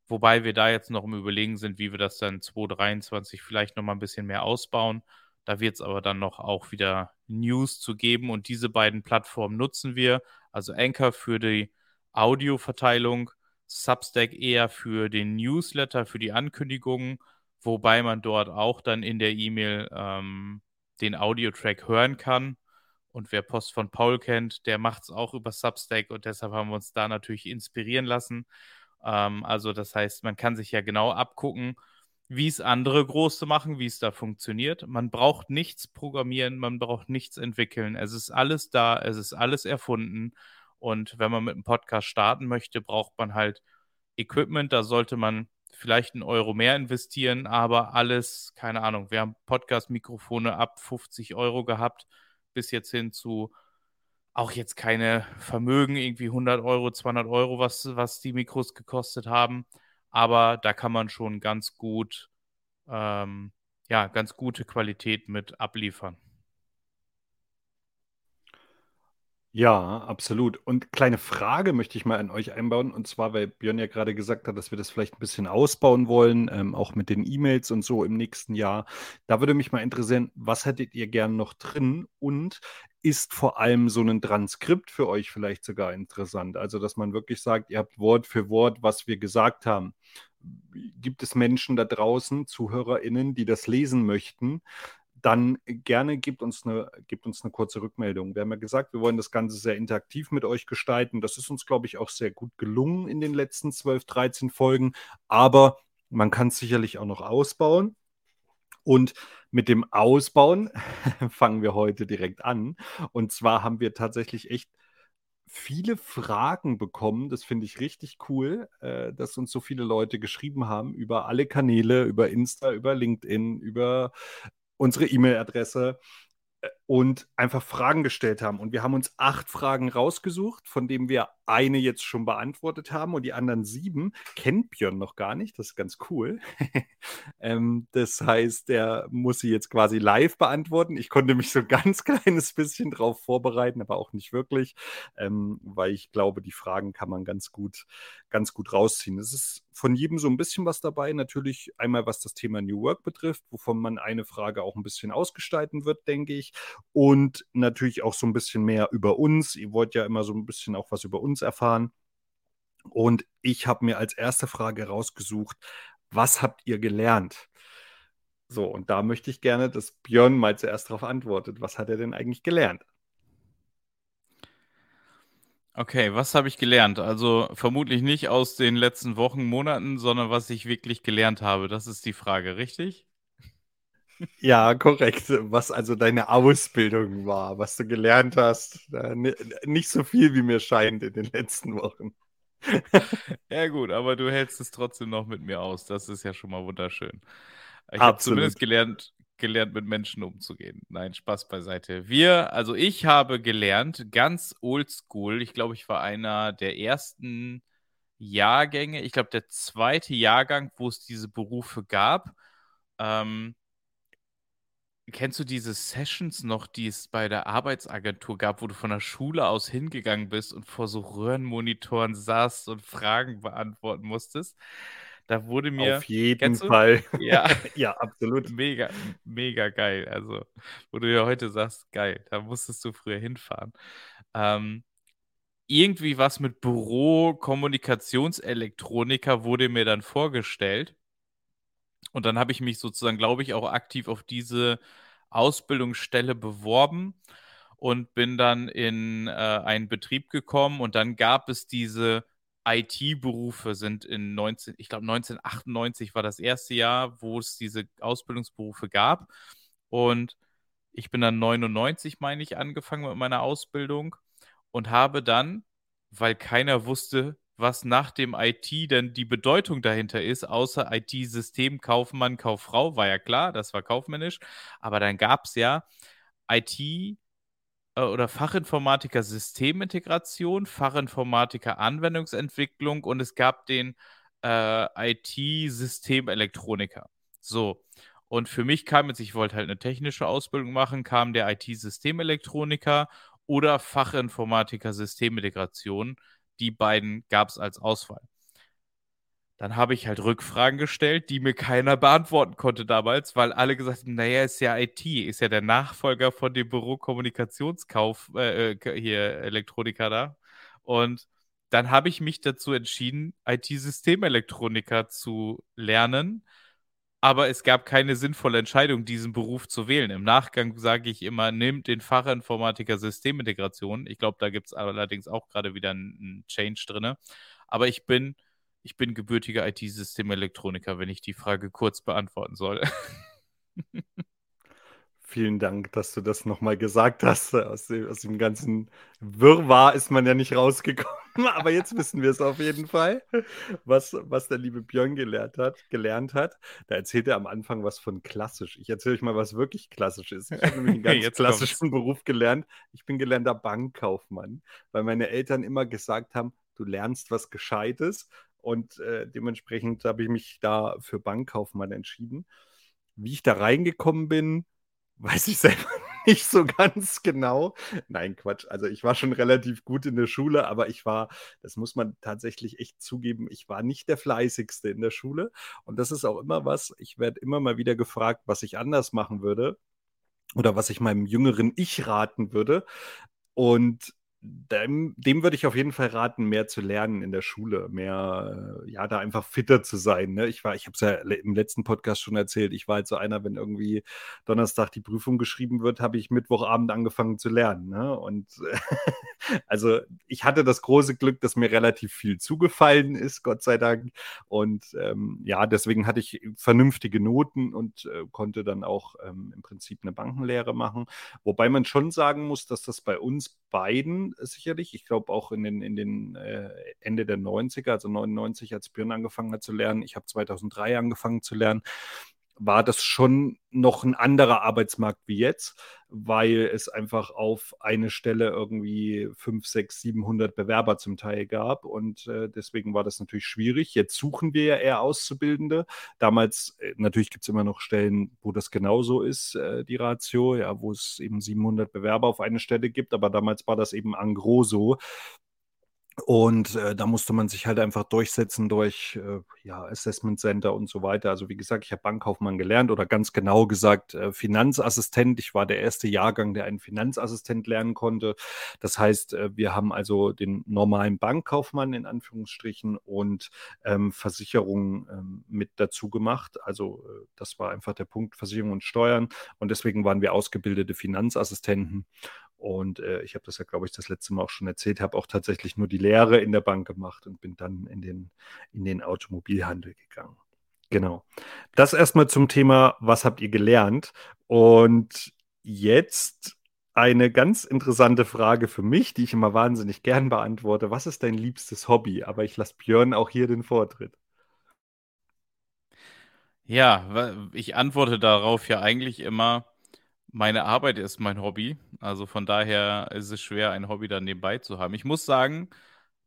Wobei wir da jetzt noch im Überlegen sind, wie wir das dann 2023 vielleicht nochmal ein bisschen mehr ausbauen. Da wird es aber dann noch auch wieder News zu geben und diese beiden Plattformen nutzen wir. Also Anchor für die Audioverteilung, Substack eher für den Newsletter, für die Ankündigungen, wobei man dort auch dann in der E-Mail ähm, den Audiotrack hören kann. Und wer Post von Paul kennt, der macht es auch über Substack und deshalb haben wir uns da natürlich inspirieren lassen. Ähm, also das heißt, man kann sich ja genau abgucken, wie es andere Große machen, wie es da funktioniert. Man braucht nichts programmieren, man braucht nichts entwickeln. Es ist alles da, es ist alles erfunden. Und wenn man mit einem Podcast starten möchte, braucht man halt Equipment. Da sollte man vielleicht einen Euro mehr investieren, aber alles, keine Ahnung. Wir haben Podcast-Mikrofone ab 50 Euro gehabt, bis jetzt hin zu auch jetzt keine Vermögen, irgendwie 100 Euro, 200 Euro, was, was die Mikros gekostet haben aber da kann man schon ganz gut, ähm, ja, ganz gute Qualität mit abliefern. Ja, absolut. Und kleine Frage möchte ich mal an euch einbauen. Und zwar, weil Björn ja gerade gesagt hat, dass wir das vielleicht ein bisschen ausbauen wollen, ähm, auch mit den E-Mails und so im nächsten Jahr. Da würde mich mal interessieren, was hättet ihr gern noch drin? Und ist vor allem so ein Transkript für euch vielleicht sogar interessant? Also, dass man wirklich sagt, ihr habt Wort für Wort, was wir gesagt haben. Gibt es Menschen da draußen, ZuhörerInnen, die das lesen möchten? Dann gerne gebt uns, eine, gebt uns eine kurze Rückmeldung. Wir haben ja gesagt, wir wollen das Ganze sehr interaktiv mit euch gestalten. Das ist uns, glaube ich, auch sehr gut gelungen in den letzten 12, 13 Folgen. Aber man kann es sicherlich auch noch ausbauen. Und mit dem Ausbauen fangen wir heute direkt an. Und zwar haben wir tatsächlich echt viele Fragen bekommen. Das finde ich richtig cool, äh, dass uns so viele Leute geschrieben haben über alle Kanäle, über Insta, über LinkedIn, über unsere E-Mail-Adresse. Und einfach Fragen gestellt haben. Und wir haben uns acht Fragen rausgesucht, von denen wir eine jetzt schon beantwortet haben und die anderen sieben kennt Björn noch gar nicht. Das ist ganz cool. ähm, das heißt, er muss sie jetzt quasi live beantworten. Ich konnte mich so ein ganz kleines bisschen drauf vorbereiten, aber auch nicht wirklich, ähm, weil ich glaube, die Fragen kann man ganz gut, ganz gut rausziehen. Es ist von jedem so ein bisschen was dabei. Natürlich einmal, was das Thema New Work betrifft, wovon man eine Frage auch ein bisschen ausgestalten wird, denke ich. Und natürlich auch so ein bisschen mehr über uns. Ihr wollt ja immer so ein bisschen auch was über uns erfahren. Und ich habe mir als erste Frage rausgesucht, was habt ihr gelernt? So, und da möchte ich gerne, dass Björn mal zuerst darauf antwortet. Was hat er denn eigentlich gelernt? Okay, was habe ich gelernt? Also vermutlich nicht aus den letzten Wochen, Monaten, sondern was ich wirklich gelernt habe. Das ist die Frage, richtig? Ja, korrekt. Was also deine Ausbildung war, was du gelernt hast. Nicht so viel, wie mir scheint in den letzten Wochen. Ja, gut, aber du hältst es trotzdem noch mit mir aus. Das ist ja schon mal wunderschön. Ich habe zumindest gelernt, gelernt, mit Menschen umzugehen. Nein, Spaß beiseite. Wir, also ich habe gelernt, ganz oldschool, ich glaube, ich war einer der ersten Jahrgänge, ich glaube, der zweite Jahrgang, wo es diese Berufe gab. Ähm, kennst du diese Sessions noch, die es bei der Arbeitsagentur gab, wo du von der Schule aus hingegangen bist und vor so Röhrenmonitoren saßt und Fragen beantworten musstest? Da wurde mir. Auf jeden Fall. Ja. ja, absolut. Mega, mega geil. Also, wo du ja heute sagst, geil, da musstest du früher hinfahren. Ähm, irgendwie was mit Büro, Kommunikationselektroniker wurde mir dann vorgestellt. Und dann habe ich mich sozusagen, glaube ich, auch aktiv auf diese Ausbildungsstelle beworben und bin dann in äh, einen Betrieb gekommen und dann gab es diese IT-Berufe sind in 19, ich glaube 1998 war das erste Jahr, wo es diese Ausbildungsberufe gab. Und ich bin dann 99, meine ich, angefangen mit meiner Ausbildung und habe dann, weil keiner wusste, was nach dem IT denn die Bedeutung dahinter ist, außer IT-System, Kaufmann, Kauffrau, war ja klar, das war kaufmännisch. Aber dann gab es ja IT, äh, oder Fachinformatiker Systemintegration, Fachinformatiker Anwendungsentwicklung und es gab den äh, IT-Systemelektroniker. So. Und für mich kam jetzt, ich wollte halt eine technische Ausbildung machen, kam der IT-Systemelektroniker oder Fachinformatiker Systemintegration. Die beiden gab es als Auswahl. Dann habe ich halt Rückfragen gestellt, die mir keiner beantworten konnte damals, weil alle gesagt haben, naja, ist ja IT, ist ja der Nachfolger von dem Bürokommunikationskauf, äh, äh hier Elektroniker da. Und dann habe ich mich dazu entschieden, IT-Systemelektroniker zu lernen. Aber es gab keine sinnvolle Entscheidung, diesen Beruf zu wählen. Im Nachgang sage ich immer, nimmt den Fachinformatiker Systemintegration. Ich glaube, da gibt es allerdings auch gerade wieder einen Change drin. Aber ich bin ich bin gebürtiger IT-Systemelektroniker, wenn ich die Frage kurz beantworten soll. Vielen Dank, dass du das nochmal gesagt hast. Aus dem, aus dem, ganzen Wirrwarr ist man ja nicht rausgekommen, aber jetzt wissen wir es auf jeden Fall, was, was der liebe Björn gelernt hat, gelernt hat. Da erzählt er am Anfang was von klassisch. Ich erzähle euch mal, was wirklich klassisch ist. Ich habe nämlich einen ganz jetzt klassischen kommt's. Beruf gelernt. Ich bin gelernter Bankkaufmann, weil meine Eltern immer gesagt haben, du lernst was Gescheites und äh, dementsprechend habe ich mich da für Bankkaufmann entschieden. Wie ich da reingekommen bin, weiß ich selber nicht so ganz genau. Nein, Quatsch. Also ich war schon relativ gut in der Schule, aber ich war, das muss man tatsächlich echt zugeben, ich war nicht der fleißigste in der Schule. Und das ist auch immer was, ich werde immer mal wieder gefragt, was ich anders machen würde oder was ich meinem jüngeren Ich raten würde. Und dem, dem würde ich auf jeden Fall raten, mehr zu lernen in der Schule, mehr, äh, ja, da einfach fitter zu sein. Ne? Ich war, ich habe es ja im letzten Podcast schon erzählt, ich war halt so einer, wenn irgendwie Donnerstag die Prüfung geschrieben wird, habe ich Mittwochabend angefangen zu lernen. Ne? Und also ich hatte das große Glück, dass mir relativ viel zugefallen ist, Gott sei Dank. Und ähm, ja, deswegen hatte ich vernünftige Noten und äh, konnte dann auch ähm, im Prinzip eine Bankenlehre machen. Wobei man schon sagen muss, dass das bei uns beiden sicherlich. Ich glaube auch in den, in den äh, Ende der 90er, also 99, als Björn angefangen hat zu lernen. Ich habe 2003 angefangen zu lernen. War das schon noch ein anderer Arbeitsmarkt wie jetzt, weil es einfach auf eine Stelle irgendwie 5, 6, 700 Bewerber zum Teil gab und äh, deswegen war das natürlich schwierig. Jetzt suchen wir ja eher Auszubildende. Damals, äh, natürlich gibt es immer noch Stellen, wo das genauso ist, äh, die Ratio, ja, wo es eben 700 Bewerber auf eine Stelle gibt, aber damals war das eben en gros so. Und äh, da musste man sich halt einfach durchsetzen durch äh, ja, Assessment Center und so weiter. Also wie gesagt, ich habe Bankkaufmann gelernt oder ganz genau gesagt äh, Finanzassistent. Ich war der erste Jahrgang, der einen Finanzassistent lernen konnte. Das heißt, äh, wir haben also den normalen Bankkaufmann in Anführungsstrichen und ähm, Versicherungen ähm, mit dazu gemacht. Also äh, das war einfach der Punkt Versicherung und Steuern. Und deswegen waren wir ausgebildete Finanzassistenten. Und äh, ich habe das ja, glaube ich, das letzte Mal auch schon erzählt, habe auch tatsächlich nur die Lehre in der Bank gemacht und bin dann in den, in den Automobilhandel gegangen. Genau. Das erstmal zum Thema, was habt ihr gelernt? Und jetzt eine ganz interessante Frage für mich, die ich immer wahnsinnig gern beantworte. Was ist dein liebstes Hobby? Aber ich lasse Björn auch hier den Vortritt. Ja, ich antworte darauf ja eigentlich immer, meine Arbeit ist mein Hobby. Also von daher ist es schwer, ein Hobby dann nebenbei zu haben. Ich muss sagen,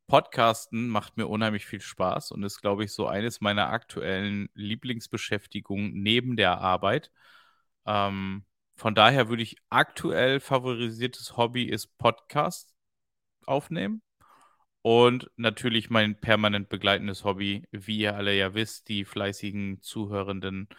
Podcasten macht mir unheimlich viel Spaß und ist, glaube ich, so eines meiner aktuellen Lieblingsbeschäftigungen neben der Arbeit. Ähm, von daher würde ich aktuell favorisiertes Hobby ist Podcast aufnehmen. Und natürlich mein permanent begleitendes Hobby, wie ihr alle ja wisst, die fleißigen Zuhörenden,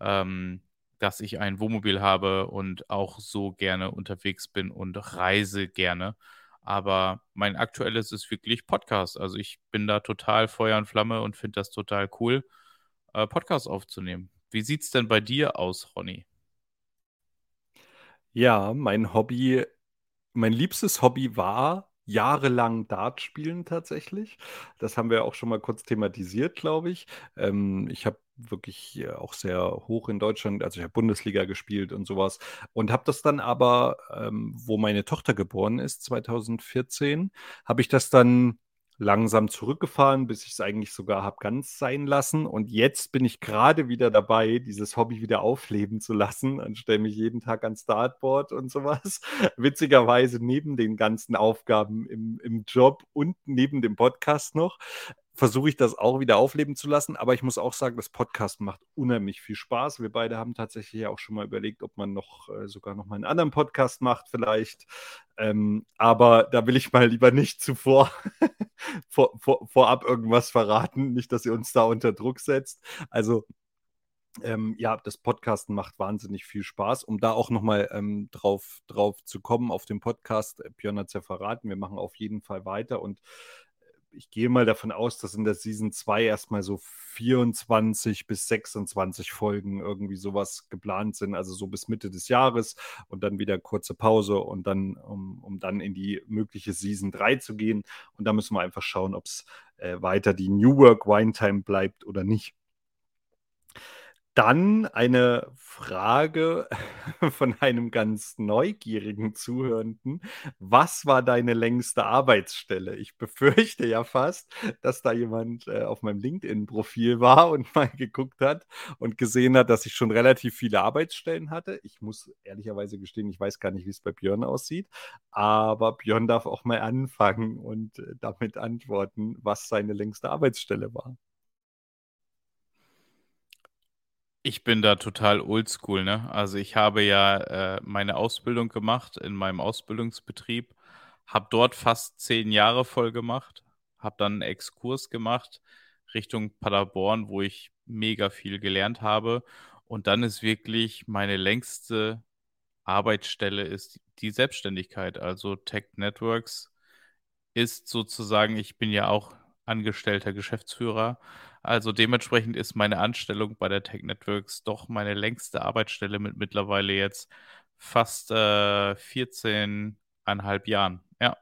ähm, dass ich ein Wohnmobil habe und auch so gerne unterwegs bin und reise gerne. Aber mein aktuelles ist wirklich Podcast. Also ich bin da total Feuer und Flamme und finde das total cool, äh, Podcast aufzunehmen. Wie sieht es denn bei dir aus, Ronny? Ja, mein Hobby, mein liebstes Hobby war jahrelang Dart spielen tatsächlich. Das haben wir auch schon mal kurz thematisiert, glaube ich. Ähm, ich habe wirklich äh, auch sehr hoch in Deutschland, also ich habe Bundesliga gespielt und sowas und habe das dann aber, ähm, wo meine Tochter geboren ist, 2014, habe ich das dann langsam zurückgefahren, bis ich es eigentlich sogar habe ganz sein lassen. Und jetzt bin ich gerade wieder dabei, dieses Hobby wieder aufleben zu lassen und stelle mich jeden Tag ans Startboard und sowas. Witzigerweise neben den ganzen Aufgaben im, im Job und neben dem Podcast noch versuche ich das auch wieder aufleben zu lassen. Aber ich muss auch sagen, das Podcast macht unheimlich viel Spaß. Wir beide haben tatsächlich auch schon mal überlegt, ob man noch äh, sogar noch mal einen anderen Podcast macht, vielleicht. Ähm, aber da will ich mal lieber nicht zuvor vor, vor, vorab irgendwas verraten, nicht, dass ihr uns da unter Druck setzt. Also ähm, ja, das Podcasten macht wahnsinnig viel Spaß. Um da auch nochmal ähm, drauf, drauf zu kommen auf dem Podcast, äh, Björn hat es ja verraten, wir machen auf jeden Fall weiter und ich gehe mal davon aus, dass in der Season 2 erstmal so 24 bis 26 Folgen irgendwie sowas geplant sind, also so bis Mitte des Jahres und dann wieder kurze Pause und dann, um, um dann in die mögliche Season 3 zu gehen. Und da müssen wir einfach schauen, ob es äh, weiter die New Work Wine Time bleibt oder nicht. Dann eine Frage von einem ganz neugierigen Zuhörenden. Was war deine längste Arbeitsstelle? Ich befürchte ja fast, dass da jemand äh, auf meinem LinkedIn-Profil war und mal geguckt hat und gesehen hat, dass ich schon relativ viele Arbeitsstellen hatte. Ich muss ehrlicherweise gestehen, ich weiß gar nicht, wie es bei Björn aussieht, aber Björn darf auch mal anfangen und äh, damit antworten, was seine längste Arbeitsstelle war. Ich bin da total oldschool, ne? Also ich habe ja äh, meine Ausbildung gemacht in meinem Ausbildungsbetrieb, habe dort fast zehn Jahre voll gemacht, habe dann einen Exkurs gemacht Richtung Paderborn, wo ich mega viel gelernt habe. Und dann ist wirklich meine längste Arbeitsstelle ist die Selbstständigkeit. Also Tech Networks ist sozusagen, ich bin ja auch angestellter Geschäftsführer. Also dementsprechend ist meine Anstellung bei der Tech Networks doch meine längste Arbeitsstelle mit mittlerweile jetzt fast äh, 14,5 Jahren. Ja.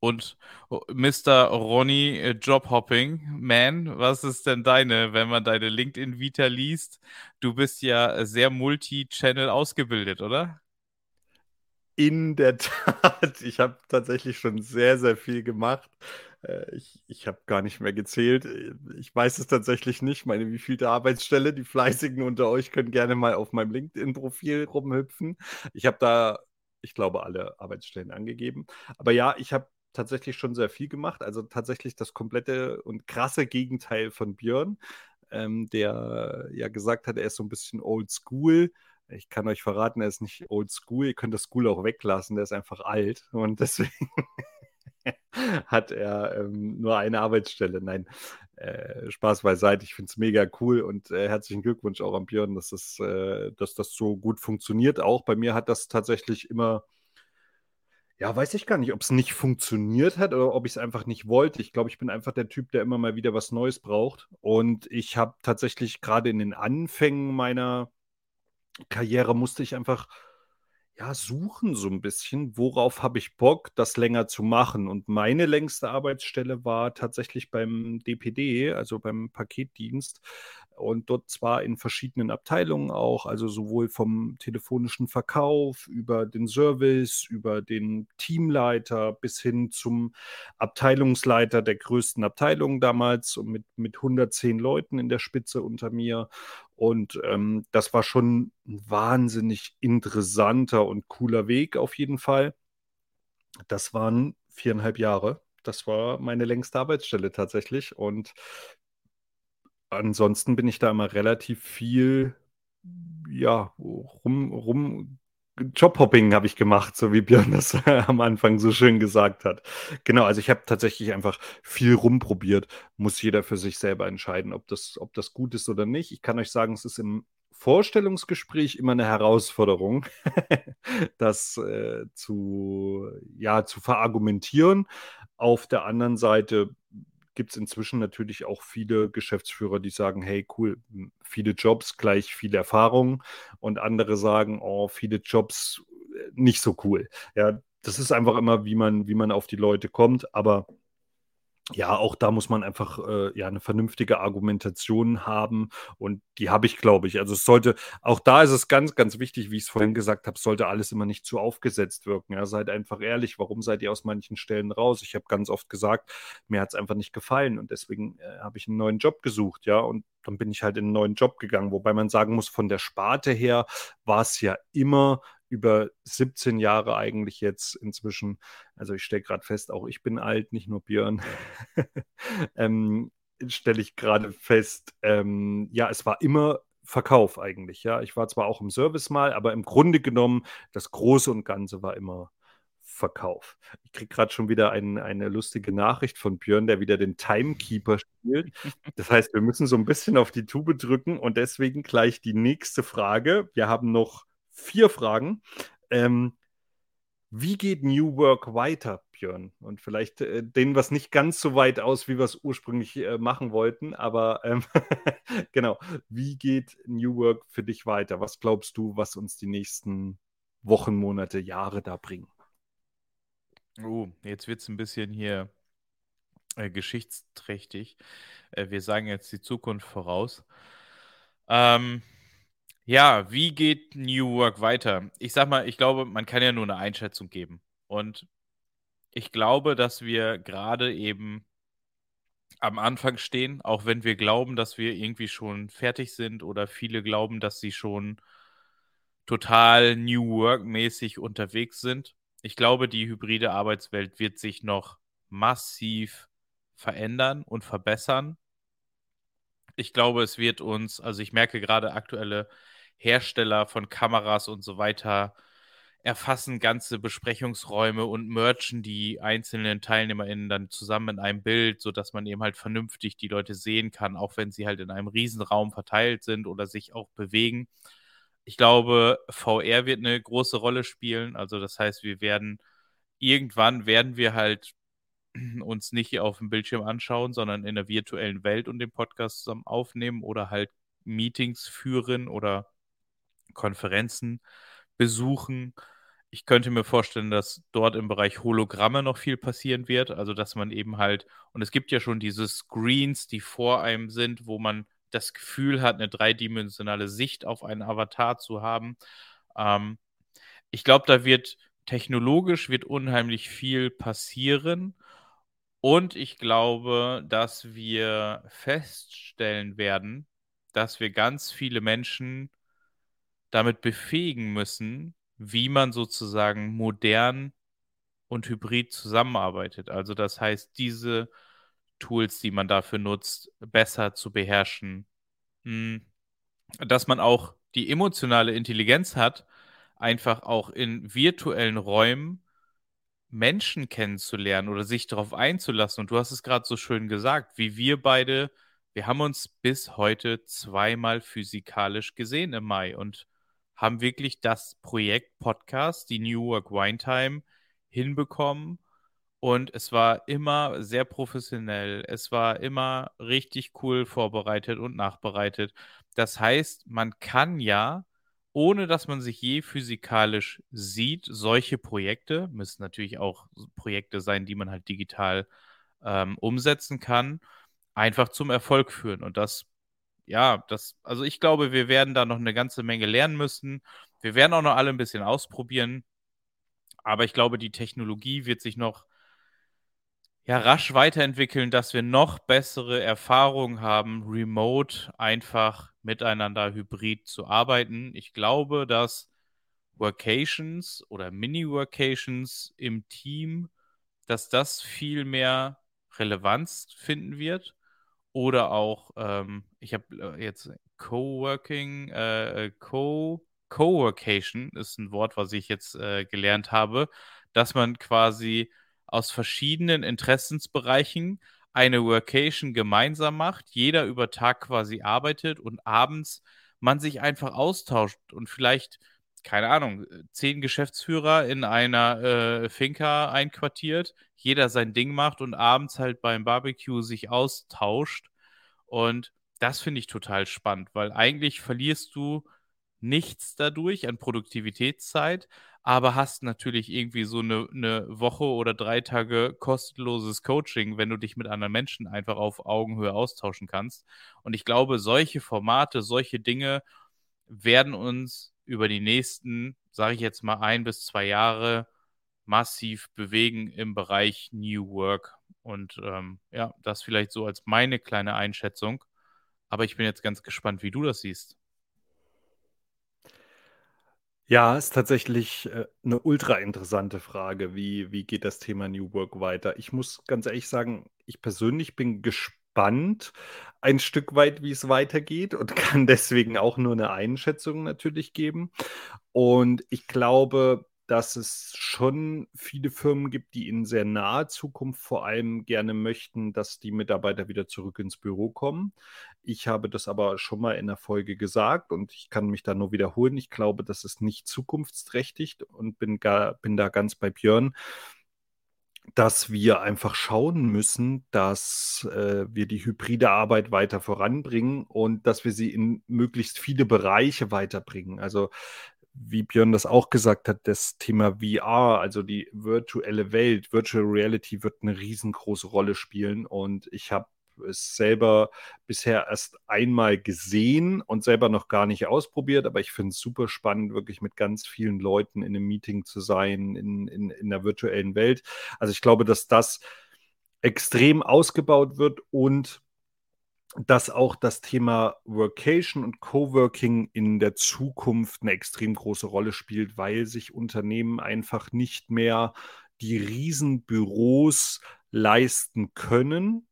Und oh, Mr. Ronny äh, Jobhopping, Man, was ist denn deine, wenn man deine LinkedIn-Vita liest? Du bist ja sehr multi-channel ausgebildet, oder? In der Tat, ich habe tatsächlich schon sehr, sehr viel gemacht. Äh, ich ich habe gar nicht mehr gezählt. Ich weiß es tatsächlich nicht, meine wievielte Arbeitsstelle. Die Fleißigen unter euch können gerne mal auf meinem LinkedIn-Profil rumhüpfen. Ich habe da, ich glaube, alle Arbeitsstellen angegeben. Aber ja, ich habe tatsächlich schon sehr viel gemacht. Also tatsächlich das komplette und krasse Gegenteil von Björn, ähm, der ja gesagt hat, er ist so ein bisschen old school. Ich kann euch verraten, er ist nicht old school. Ihr könnt das School auch weglassen, der ist einfach alt. Und deswegen hat er ähm, nur eine Arbeitsstelle. Nein, äh, Spaß beiseite. Ich finde es mega cool und äh, herzlichen Glückwunsch auch an Björn, dass das, äh, dass das so gut funktioniert. Auch bei mir hat das tatsächlich immer ja, weiß ich gar nicht, ob es nicht funktioniert hat oder ob ich es einfach nicht wollte. Ich glaube, ich bin einfach der Typ, der immer mal wieder was Neues braucht. Und ich habe tatsächlich gerade in den Anfängen meiner Karriere musste ich einfach ja, suchen so ein bisschen, worauf habe ich Bock, das länger zu machen. Und meine längste Arbeitsstelle war tatsächlich beim DPD, also beim Paketdienst. Und dort zwar in verschiedenen Abteilungen auch, also sowohl vom telefonischen Verkauf über den Service, über den Teamleiter bis hin zum Abteilungsleiter der größten Abteilung damals mit, mit 110 Leuten in der Spitze unter mir. Und ähm, das war schon ein wahnsinnig interessanter und cooler Weg auf jeden Fall. Das waren viereinhalb Jahre. Das war meine längste Arbeitsstelle tatsächlich. Und ansonsten bin ich da immer relativ viel, ja, rum, rum Jobhopping habe ich gemacht, so wie Björn das am Anfang so schön gesagt hat. Genau, also ich habe tatsächlich einfach viel rumprobiert. Muss jeder für sich selber entscheiden, ob das, ob das gut ist oder nicht. Ich kann euch sagen, es ist im Vorstellungsgespräch immer eine Herausforderung, das äh, zu, ja, zu verargumentieren. Auf der anderen Seite gibt es inzwischen natürlich auch viele Geschäftsführer, die sagen, hey, cool, viele Jobs gleich viel Erfahrung und andere sagen, oh, viele Jobs äh, nicht so cool. Ja, das ist einfach immer, wie man, wie man auf die Leute kommt, aber ja, auch da muss man einfach äh, ja eine vernünftige Argumentation haben und die habe ich, glaube ich. Also es sollte, auch da ist es ganz, ganz wichtig, wie ich es vorhin gesagt habe, sollte alles immer nicht zu aufgesetzt wirken. Ja, seid einfach ehrlich, warum seid ihr aus manchen Stellen raus? Ich habe ganz oft gesagt, mir hat es einfach nicht gefallen und deswegen äh, habe ich einen neuen Job gesucht, ja, und dann bin ich halt in einen neuen Job gegangen, wobei man sagen muss, von der Sparte her war es ja immer über 17 Jahre eigentlich jetzt inzwischen. Also ich stelle gerade fest, auch ich bin alt, nicht nur Björn. ähm, stelle ich gerade fest, ähm, ja, es war immer Verkauf eigentlich, ja. Ich war zwar auch im Service mal, aber im Grunde genommen, das Große und Ganze war immer Verkauf. Ich kriege gerade schon wieder ein, eine lustige Nachricht von Björn, der wieder den Timekeeper spielt. Das heißt, wir müssen so ein bisschen auf die Tube drücken und deswegen gleich die nächste Frage. Wir haben noch vier Fragen. Ähm, wie geht New Work weiter, Björn? Und vielleicht äh, dehnen wir es nicht ganz so weit aus, wie wir es ursprünglich äh, machen wollten, aber ähm, genau, wie geht New Work für dich weiter? Was glaubst du, was uns die nächsten Wochen, Monate, Jahre da bringen? Oh, jetzt wird es ein bisschen hier äh, geschichtsträchtig. Äh, wir sagen jetzt die Zukunft voraus. Ähm, ja, wie geht New Work weiter? Ich sag mal, ich glaube, man kann ja nur eine Einschätzung geben. Und ich glaube, dass wir gerade eben am Anfang stehen, auch wenn wir glauben, dass wir irgendwie schon fertig sind oder viele glauben, dass sie schon total New Work-mäßig unterwegs sind. Ich glaube, die hybride Arbeitswelt wird sich noch massiv verändern und verbessern. Ich glaube, es wird uns, also ich merke gerade aktuelle Hersteller von Kameras und so weiter erfassen ganze Besprechungsräume und merchen die einzelnen TeilnehmerInnen dann zusammen in einem Bild, sodass man eben halt vernünftig die Leute sehen kann, auch wenn sie halt in einem Riesenraum verteilt sind oder sich auch bewegen. Ich glaube, VR wird eine große Rolle spielen. Also das heißt, wir werden irgendwann werden wir halt uns nicht auf dem Bildschirm anschauen, sondern in der virtuellen Welt und den Podcast zusammen aufnehmen oder halt Meetings führen oder Konferenzen besuchen. Ich könnte mir vorstellen, dass dort im Bereich Hologramme noch viel passieren wird. Also, dass man eben halt, und es gibt ja schon diese Screens, die vor einem sind, wo man das Gefühl hat, eine dreidimensionale Sicht auf einen Avatar zu haben. Ähm, ich glaube, da wird technologisch wird unheimlich viel passieren. Und ich glaube, dass wir feststellen werden, dass wir ganz viele Menschen damit befähigen müssen, wie man sozusagen modern und hybrid zusammenarbeitet. Also das heißt, diese Tools, die man dafür nutzt, besser zu beherrschen. Hm, dass man auch die emotionale Intelligenz hat, einfach auch in virtuellen Räumen Menschen kennenzulernen oder sich darauf einzulassen. Und du hast es gerade so schön gesagt, wie wir beide, wir haben uns bis heute zweimal physikalisch gesehen im Mai und haben wirklich das Projekt Podcast, die New Work Wine Time, hinbekommen. Und es war immer sehr professionell. Es war immer richtig cool vorbereitet und nachbereitet. Das heißt, man kann ja, ohne dass man sich je physikalisch sieht, solche Projekte, müssen natürlich auch Projekte sein, die man halt digital ähm, umsetzen kann, einfach zum Erfolg führen. Und das ja, das, also ich glaube, wir werden da noch eine ganze Menge lernen müssen. Wir werden auch noch alle ein bisschen ausprobieren. Aber ich glaube, die Technologie wird sich noch ja, rasch weiterentwickeln, dass wir noch bessere Erfahrungen haben, remote einfach miteinander hybrid zu arbeiten. Ich glaube, dass Workations oder Mini-Workations im Team, dass das viel mehr Relevanz finden wird oder auch, ähm, ich habe äh, jetzt Coworking, äh, Co Coworcation ist ein Wort, was ich jetzt äh, gelernt habe, dass man quasi aus verschiedenen Interessensbereichen eine Workation gemeinsam macht, jeder über Tag quasi arbeitet und abends man sich einfach austauscht und vielleicht, keine Ahnung, zehn Geschäftsführer in einer äh, Finca einquartiert, jeder sein Ding macht und abends halt beim Barbecue sich austauscht. Und das finde ich total spannend, weil eigentlich verlierst du nichts dadurch an Produktivitätszeit, aber hast natürlich irgendwie so eine, eine Woche oder drei Tage kostenloses Coaching, wenn du dich mit anderen Menschen einfach auf Augenhöhe austauschen kannst. Und ich glaube, solche Formate, solche Dinge werden uns über die nächsten, sage ich jetzt mal, ein bis zwei Jahre massiv bewegen im Bereich New Work. Und ähm, ja, das vielleicht so als meine kleine Einschätzung. Aber ich bin jetzt ganz gespannt, wie du das siehst. Ja, ist tatsächlich äh, eine ultra interessante Frage. Wie, wie geht das Thema New Work weiter? Ich muss ganz ehrlich sagen, ich persönlich bin gespannt ein Stück weit, wie es weitergeht und kann deswegen auch nur eine Einschätzung natürlich geben. Und ich glaube, dass es schon viele Firmen gibt, die in sehr naher Zukunft vor allem gerne möchten, dass die Mitarbeiter wieder zurück ins Büro kommen. Ich habe das aber schon mal in der Folge gesagt und ich kann mich da nur wiederholen. Ich glaube, das ist nicht zukunftsträchtig und bin, gar, bin da ganz bei Björn dass wir einfach schauen müssen, dass äh, wir die hybride Arbeit weiter voranbringen und dass wir sie in möglichst viele Bereiche weiterbringen. Also wie Björn das auch gesagt hat, das Thema VR, also die virtuelle Welt, Virtual Reality wird eine riesengroße Rolle spielen und ich habe es selber bisher erst einmal gesehen und selber noch gar nicht ausprobiert, aber ich finde es super spannend, wirklich mit ganz vielen Leuten in einem Meeting zu sein, in, in, in der virtuellen Welt. Also ich glaube, dass das extrem ausgebaut wird und dass auch das Thema Workation und Coworking in der Zukunft eine extrem große Rolle spielt, weil sich Unternehmen einfach nicht mehr die Riesenbüros leisten können.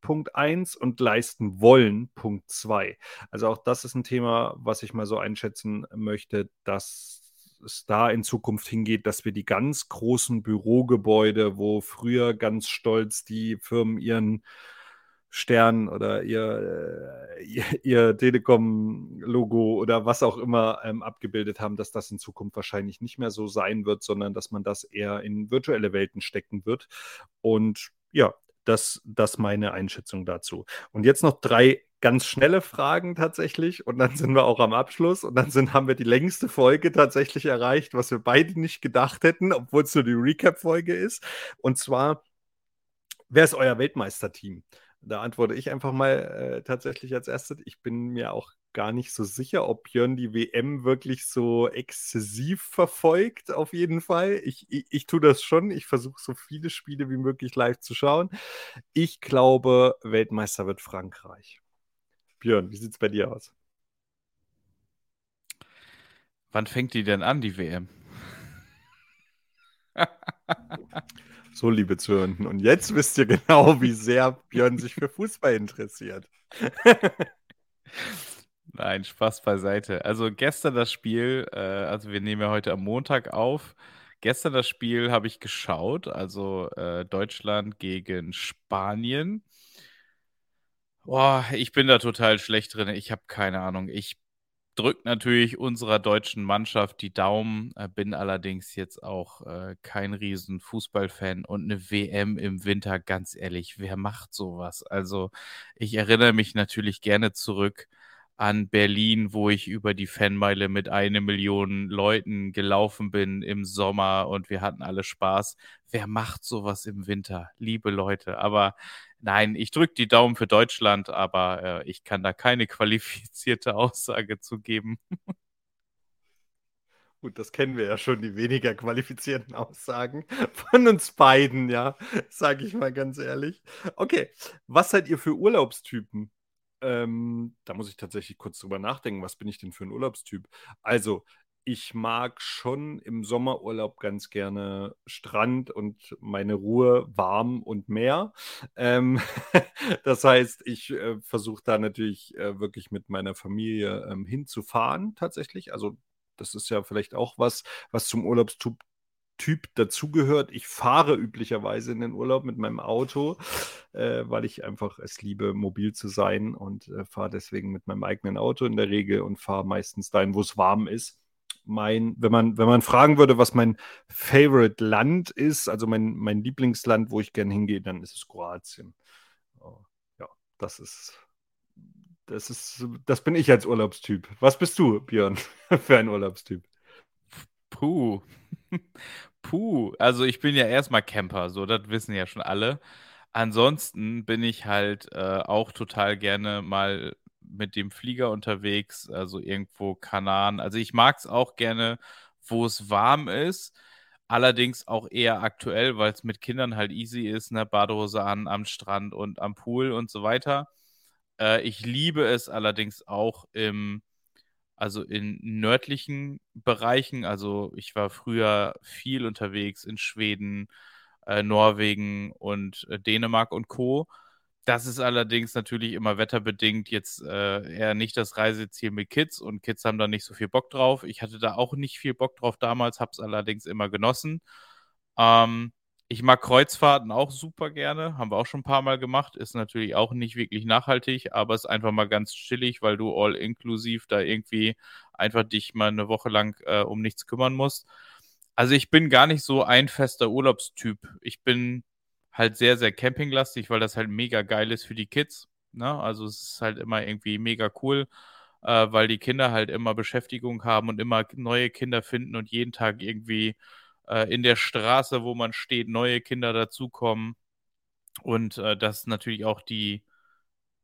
Punkt 1 und leisten wollen. Punkt 2. Also auch das ist ein Thema, was ich mal so einschätzen möchte, dass es da in Zukunft hingeht, dass wir die ganz großen Bürogebäude, wo früher ganz stolz die Firmen ihren Stern oder ihr, äh, ihr, Telekom-Logo oder was auch immer ähm, abgebildet haben, dass das in Zukunft wahrscheinlich nicht mehr so sein wird, sondern dass man das eher in virtuelle Welten stecken wird. Und ja, das, das meine Einschätzung dazu. Und jetzt noch drei ganz schnelle Fragen tatsächlich und dann sind wir auch am Abschluss und dann sind, haben wir die längste Folge tatsächlich erreicht, was wir beide nicht gedacht hätten, obwohl es nur die Recap-Folge ist. Und zwar, wer ist euer Weltmeisterteam? Da antworte ich einfach mal äh, tatsächlich als erstes. Ich bin mir auch gar nicht so sicher, ob Björn die WM wirklich so exzessiv verfolgt, auf jeden Fall. Ich, ich, ich tue das schon. Ich versuche so viele Spiele wie möglich live zu schauen. Ich glaube, Weltmeister wird Frankreich. Björn, wie sieht es bei dir aus? Wann fängt die denn an, die WM? so, liebe Zuhörenden, und jetzt wisst ihr genau, wie sehr Björn sich für Fußball interessiert. Nein, Spaß beiseite. Also gestern das Spiel, äh, also wir nehmen ja heute am Montag auf. Gestern das Spiel habe ich geschaut, also äh, Deutschland gegen Spanien. Boah, ich bin da total schlecht drin. Ich habe keine Ahnung. Ich drücke natürlich unserer deutschen Mannschaft die Daumen, äh, bin allerdings jetzt auch äh, kein riesen Fußballfan und eine WM im Winter, ganz ehrlich, wer macht sowas? Also ich erinnere mich natürlich gerne zurück an Berlin, wo ich über die Fanmeile mit eine Million Leuten gelaufen bin im Sommer und wir hatten alle Spaß. Wer macht sowas im Winter? Liebe Leute. Aber nein, ich drücke die Daumen für Deutschland, aber äh, ich kann da keine qualifizierte Aussage zu geben. Gut, das kennen wir ja schon, die weniger qualifizierten Aussagen von uns beiden, ja, sage ich mal ganz ehrlich. Okay, was seid ihr für Urlaubstypen? Ähm, da muss ich tatsächlich kurz drüber nachdenken, was bin ich denn für ein Urlaubstyp? Also, ich mag schon im Sommerurlaub ganz gerne Strand und meine Ruhe, warm und Meer. Ähm, das heißt, ich äh, versuche da natürlich äh, wirklich mit meiner Familie ähm, hinzufahren, tatsächlich. Also, das ist ja vielleicht auch was, was zum Urlaubstyp Typ dazugehört. Ich fahre üblicherweise in den Urlaub mit meinem Auto, äh, weil ich einfach es liebe, mobil zu sein und äh, fahre deswegen mit meinem eigenen Auto in der Regel und fahre meistens dahin, wo es warm ist. Mein, wenn man, wenn man fragen würde, was mein Favorite Land ist, also mein, mein Lieblingsland, wo ich gerne hingehe, dann ist es Kroatien. Oh, ja, das ist, das ist, das bin ich als Urlaubstyp. Was bist du, Björn, für ein Urlaubstyp? Puh. Puh, also ich bin ja erstmal Camper, so, das wissen ja schon alle. Ansonsten bin ich halt äh, auch total gerne mal mit dem Flieger unterwegs, also irgendwo Kanaren. Also ich mag es auch gerne, wo es warm ist. Allerdings auch eher aktuell, weil es mit Kindern halt easy ist, ne? Badehose an, am Strand und am Pool und so weiter. Äh, ich liebe es allerdings auch im also in nördlichen Bereichen. Also ich war früher viel unterwegs in Schweden, äh, Norwegen und äh, Dänemark und Co. Das ist allerdings natürlich immer wetterbedingt jetzt äh, eher nicht das Reiseziel mit Kids und Kids haben da nicht so viel Bock drauf. Ich hatte da auch nicht viel Bock drauf damals, habe es allerdings immer genossen. Ähm, ich mag Kreuzfahrten auch super gerne, haben wir auch schon ein paar Mal gemacht. Ist natürlich auch nicht wirklich nachhaltig, aber ist einfach mal ganz chillig, weil du all inklusiv da irgendwie einfach dich mal eine Woche lang äh, um nichts kümmern musst. Also ich bin gar nicht so ein fester Urlaubstyp. Ich bin halt sehr, sehr campinglastig, weil das halt mega geil ist für die Kids. Ne? Also es ist halt immer irgendwie mega cool, äh, weil die Kinder halt immer Beschäftigung haben und immer neue Kinder finden und jeden Tag irgendwie äh, in der Straße, wo man steht, neue Kinder dazukommen und äh, das natürlich auch die,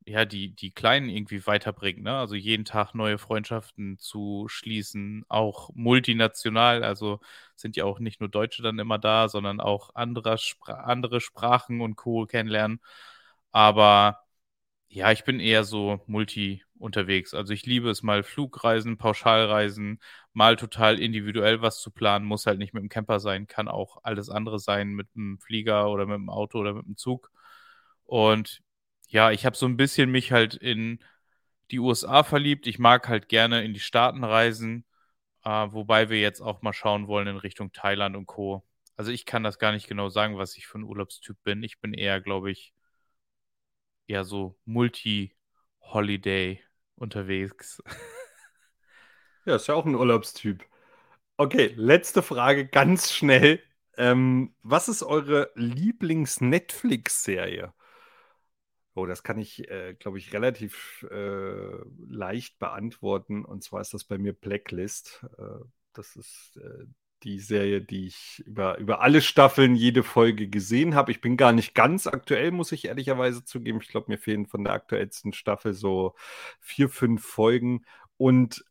ja, die, die Kleinen irgendwie weiterbringt, ne? Also jeden Tag neue Freundschaften zu schließen, auch multinational, also sind ja auch nicht nur Deutsche dann immer da, sondern auch andere, Spra andere Sprachen und Co. kennenlernen. Aber ja, ich bin eher so multi unterwegs. Also ich liebe es mal Flugreisen, Pauschalreisen, mal total individuell was zu planen, muss halt nicht mit dem Camper sein, kann auch alles andere sein, mit einem Flieger oder mit dem Auto oder mit dem Zug. Und ja, ich habe so ein bisschen mich halt in die USA verliebt. Ich mag halt gerne in die Staaten reisen, äh, wobei wir jetzt auch mal schauen wollen in Richtung Thailand und Co. Also ich kann das gar nicht genau sagen, was ich für ein Urlaubstyp bin. Ich bin eher, glaube ich, eher so Multi-Holiday unterwegs. Ja, ist ja auch ein Urlaubstyp. Okay, letzte Frage ganz schnell. Ähm, was ist eure Lieblings-Netflix-Serie? Oh, das kann ich, äh, glaube ich, relativ äh, leicht beantworten. Und zwar ist das bei mir Blacklist. Äh, das ist äh, die Serie, die ich über, über alle Staffeln, jede Folge gesehen habe. Ich bin gar nicht ganz aktuell, muss ich ehrlicherweise zugeben. Ich glaube, mir fehlen von der aktuellsten Staffel so vier, fünf Folgen. Und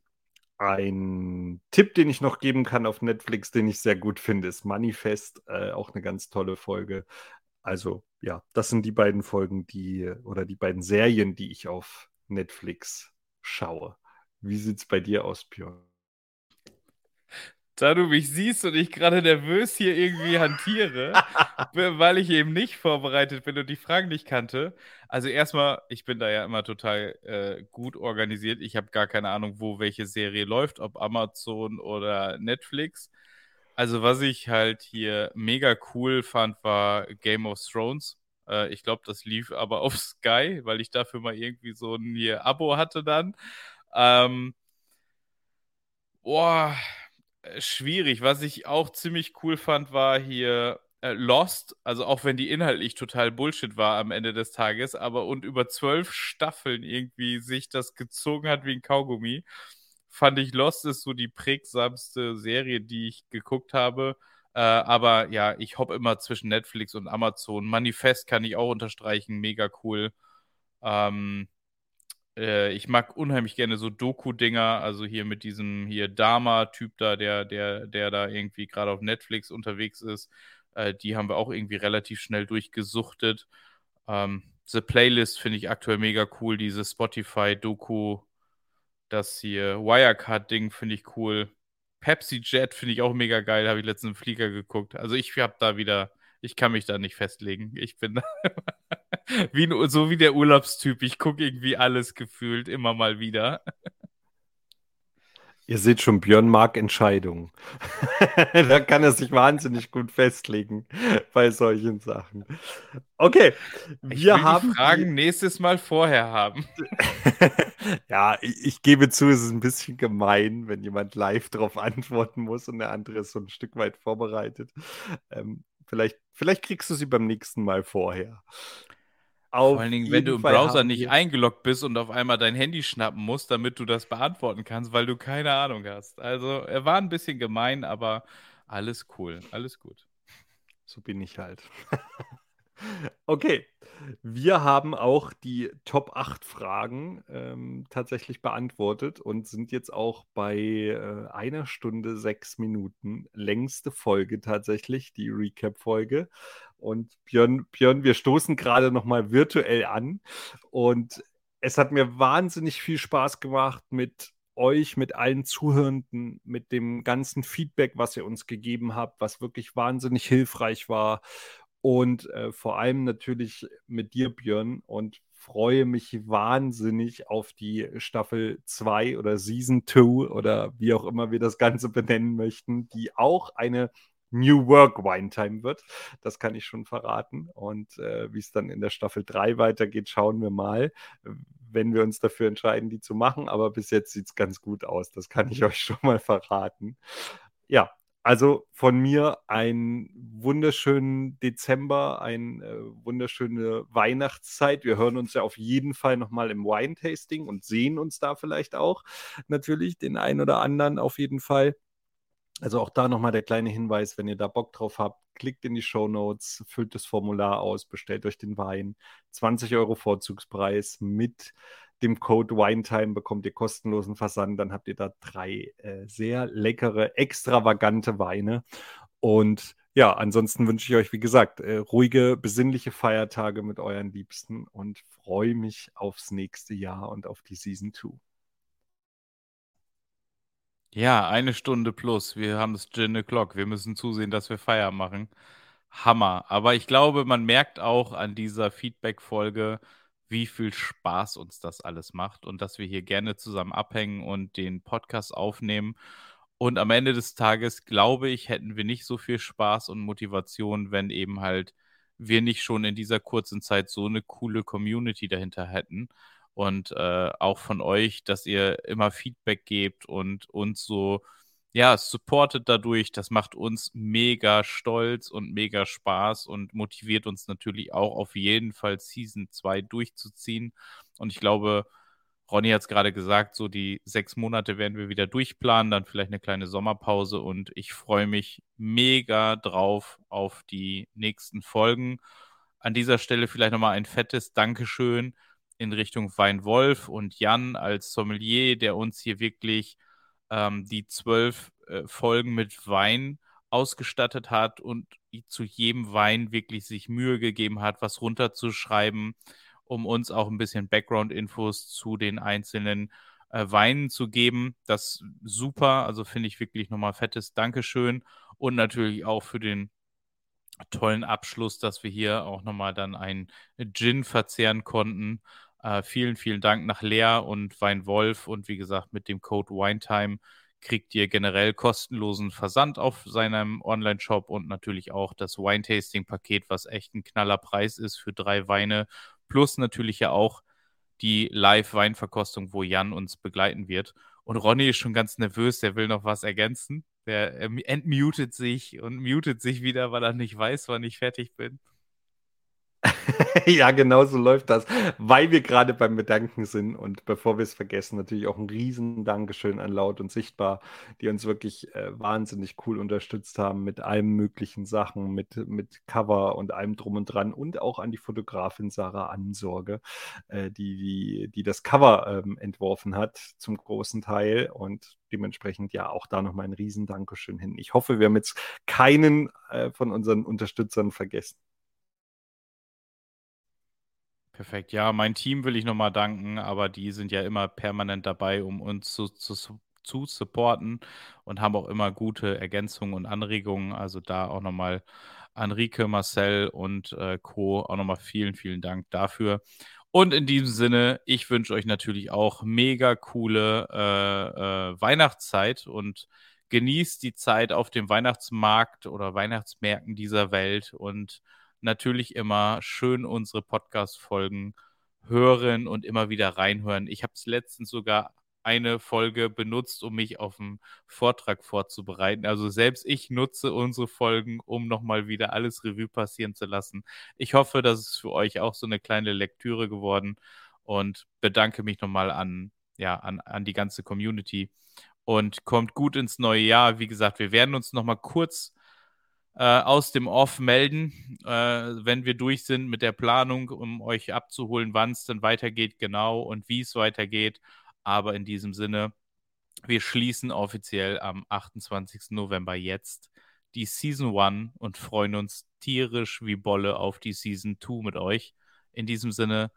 ein Tipp, den ich noch geben kann auf Netflix, den ich sehr gut finde, ist Manifest. Äh, auch eine ganz tolle Folge. Also, ja, das sind die beiden Folgen, die oder die beiden Serien, die ich auf Netflix schaue. Wie sieht es bei dir aus, Björn? Da du mich siehst und ich gerade nervös hier irgendwie hantiere, weil ich eben nicht vorbereitet bin und die Fragen nicht kannte. Also erstmal, ich bin da ja immer total äh, gut organisiert. Ich habe gar keine Ahnung, wo welche Serie läuft, ob Amazon oder Netflix. Also was ich halt hier mega cool fand, war Game of Thrones. Äh, ich glaube, das lief aber auf Sky, weil ich dafür mal irgendwie so ein hier Abo hatte dann. Ähm, boah, äh, schwierig. Was ich auch ziemlich cool fand, war hier äh, Lost. Also auch wenn die inhaltlich total Bullshit war am Ende des Tages, aber und über zwölf Staffeln irgendwie sich das gezogen hat wie ein Kaugummi, fand ich Lost ist so die prägsamste Serie, die ich geguckt habe. Äh, aber ja, ich hoppe immer zwischen Netflix und Amazon. Manifest kann ich auch unterstreichen, mega cool. Ähm, äh, ich mag unheimlich gerne so Doku-Dinger, also hier mit diesem hier Dama-Typ da, der, der, der da irgendwie gerade auf Netflix unterwegs ist. Äh, die haben wir auch irgendwie relativ schnell durchgesuchtet. Ähm, The Playlist finde ich aktuell mega cool, diese Spotify-Doku, das hier Wirecard-Ding finde ich cool. Pepsi Jet finde ich auch mega geil, habe ich letztens im Flieger geguckt. Also ich habe da wieder, ich kann mich da nicht festlegen. Ich bin wie, so wie der Urlaubstyp. Ich gucke irgendwie alles gefühlt immer mal wieder. Ihr seht schon, Björn mag Entscheidungen. da kann er sich wahnsinnig gut festlegen bei solchen Sachen. Okay, wir ich will haben die Fragen die... nächstes Mal vorher haben. ja, ich, ich, gebe zu, es ist ein bisschen gemein, wenn jemand live darauf antworten muss und der andere ist so ein Stück weit vorbereitet. Ähm, vielleicht, vielleicht kriegst du sie beim nächsten Mal vorher. Auf Vor allen Dingen, wenn du im Fall Browser nicht eingeloggt bist und auf einmal dein Handy schnappen musst, damit du das beantworten kannst, weil du keine Ahnung hast. Also, er war ein bisschen gemein, aber alles cool, alles gut. So bin ich halt. Okay, wir haben auch die Top 8 Fragen ähm, tatsächlich beantwortet und sind jetzt auch bei äh, einer Stunde sechs Minuten. Längste Folge tatsächlich, die Recap-Folge. Und Björn, Björn, wir stoßen gerade nochmal virtuell an. Und es hat mir wahnsinnig viel Spaß gemacht mit euch, mit allen Zuhörenden, mit dem ganzen Feedback, was ihr uns gegeben habt, was wirklich wahnsinnig hilfreich war und äh, vor allem natürlich mit dir, Björn, und freue mich wahnsinnig auf die Staffel 2 oder Season 2 oder wie auch immer wir das Ganze benennen möchten, die auch eine New Work Wine Time wird. Das kann ich schon verraten. Und äh, wie es dann in der Staffel 3 weitergeht, schauen wir mal, wenn wir uns dafür entscheiden, die zu machen. Aber bis jetzt sieht es ganz gut aus. Das kann ich euch schon mal verraten. Ja, also von mir einen wunderschönen Dezember, eine äh, wunderschöne Weihnachtszeit. Wir hören uns ja auf jeden Fall nochmal im Wine-Tasting und sehen uns da vielleicht auch. Natürlich den einen oder anderen auf jeden Fall. Also auch da nochmal der kleine Hinweis, wenn ihr da Bock drauf habt, klickt in die Show Notes, füllt das Formular aus, bestellt euch den Wein. 20 Euro Vorzugspreis mit dem Code WineTime bekommt ihr kostenlosen Versand. Dann habt ihr da drei äh, sehr leckere, extravagante Weine. Und ja, ansonsten wünsche ich euch, wie gesagt, äh, ruhige, besinnliche Feiertage mit euren Liebsten und freue mich aufs nächste Jahr und auf die Season 2. Ja, eine Stunde plus. Wir haben das Gin O'Clock. Wir müssen zusehen, dass wir Feier machen. Hammer. Aber ich glaube, man merkt auch an dieser Feedback-Folge, wie viel Spaß uns das alles macht und dass wir hier gerne zusammen abhängen und den Podcast aufnehmen. Und am Ende des Tages, glaube ich, hätten wir nicht so viel Spaß und Motivation, wenn eben halt wir nicht schon in dieser kurzen Zeit so eine coole Community dahinter hätten. Und äh, auch von euch, dass ihr immer Feedback gebt und uns so ja, supportet dadurch. Das macht uns mega stolz und mega Spaß und motiviert uns natürlich auch auf jeden Fall Season 2 durchzuziehen. Und ich glaube, Ronny hat es gerade gesagt, so die sechs Monate werden wir wieder durchplanen, dann vielleicht eine kleine Sommerpause und ich freue mich mega drauf auf die nächsten Folgen. An dieser Stelle vielleicht nochmal ein fettes Dankeschön in Richtung Weinwolf und Jan als Sommelier, der uns hier wirklich ähm, die zwölf äh, Folgen mit Wein ausgestattet hat und zu jedem Wein wirklich sich Mühe gegeben hat, was runterzuschreiben, um uns auch ein bisschen Background-Infos zu den einzelnen äh, Weinen zu geben. Das super, also finde ich wirklich nochmal fettes Dankeschön und natürlich auch für den tollen Abschluss, dass wir hier auch nochmal dann einen Gin verzehren konnten. Äh, vielen, vielen Dank nach Lea und Weinwolf und wie gesagt mit dem Code WineTime kriegt ihr generell kostenlosen Versand auf seinem Online-Shop und natürlich auch das Wine-Tasting-Paket, was echt ein knaller Preis ist für drei Weine. Plus natürlich ja auch die Live-Weinverkostung, wo Jan uns begleiten wird. Und Ronny ist schon ganz nervös, der will noch was ergänzen. Der entmutet sich und mutet sich wieder, weil er nicht weiß, wann ich fertig bin. ja, genau so läuft das, weil wir gerade beim Bedanken sind und bevor wir es vergessen, natürlich auch ein riesen Dankeschön an Laut und Sichtbar, die uns wirklich äh, wahnsinnig cool unterstützt haben mit allen möglichen Sachen, mit, mit Cover und allem drum und dran und auch an die Fotografin Sarah Ansorge, äh, die, die, die das Cover ähm, entworfen hat zum großen Teil und dementsprechend ja auch da nochmal ein riesen Dankeschön hin. Ich hoffe, wir haben jetzt keinen äh, von unseren Unterstützern vergessen. Perfekt. Ja, mein Team will ich nochmal danken, aber die sind ja immer permanent dabei, um uns zu, zu, zu supporten und haben auch immer gute Ergänzungen und Anregungen. Also da auch nochmal Enrique, Marcel und äh, Co. auch nochmal vielen, vielen Dank dafür. Und in diesem Sinne, ich wünsche euch natürlich auch mega coole äh, äh, Weihnachtszeit und genießt die Zeit auf dem Weihnachtsmarkt oder Weihnachtsmärkten dieser Welt und natürlich immer schön unsere Podcast-Folgen hören und immer wieder reinhören. Ich habe es letztens sogar eine Folge benutzt, um mich auf einen Vortrag vorzubereiten. Also selbst ich nutze unsere Folgen, um nochmal wieder alles Revue passieren zu lassen. Ich hoffe, das ist für euch auch so eine kleine Lektüre geworden und bedanke mich nochmal an, ja, an, an die ganze Community und kommt gut ins neue Jahr. Wie gesagt, wir werden uns nochmal kurz äh, aus dem Off melden, äh, wenn wir durch sind mit der Planung, um euch abzuholen, wann es dann weitergeht, genau und wie es weitergeht. Aber in diesem Sinne, wir schließen offiziell am 28. November jetzt die Season 1 und freuen uns tierisch wie Bolle auf die Season 2 mit euch. In diesem Sinne,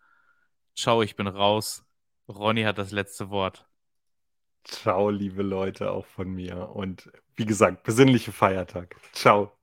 ciao, ich bin raus. Ronny hat das letzte Wort. Ciao, liebe Leute, auch von mir. Und wie gesagt, besinnliche Feiertag. Ciao.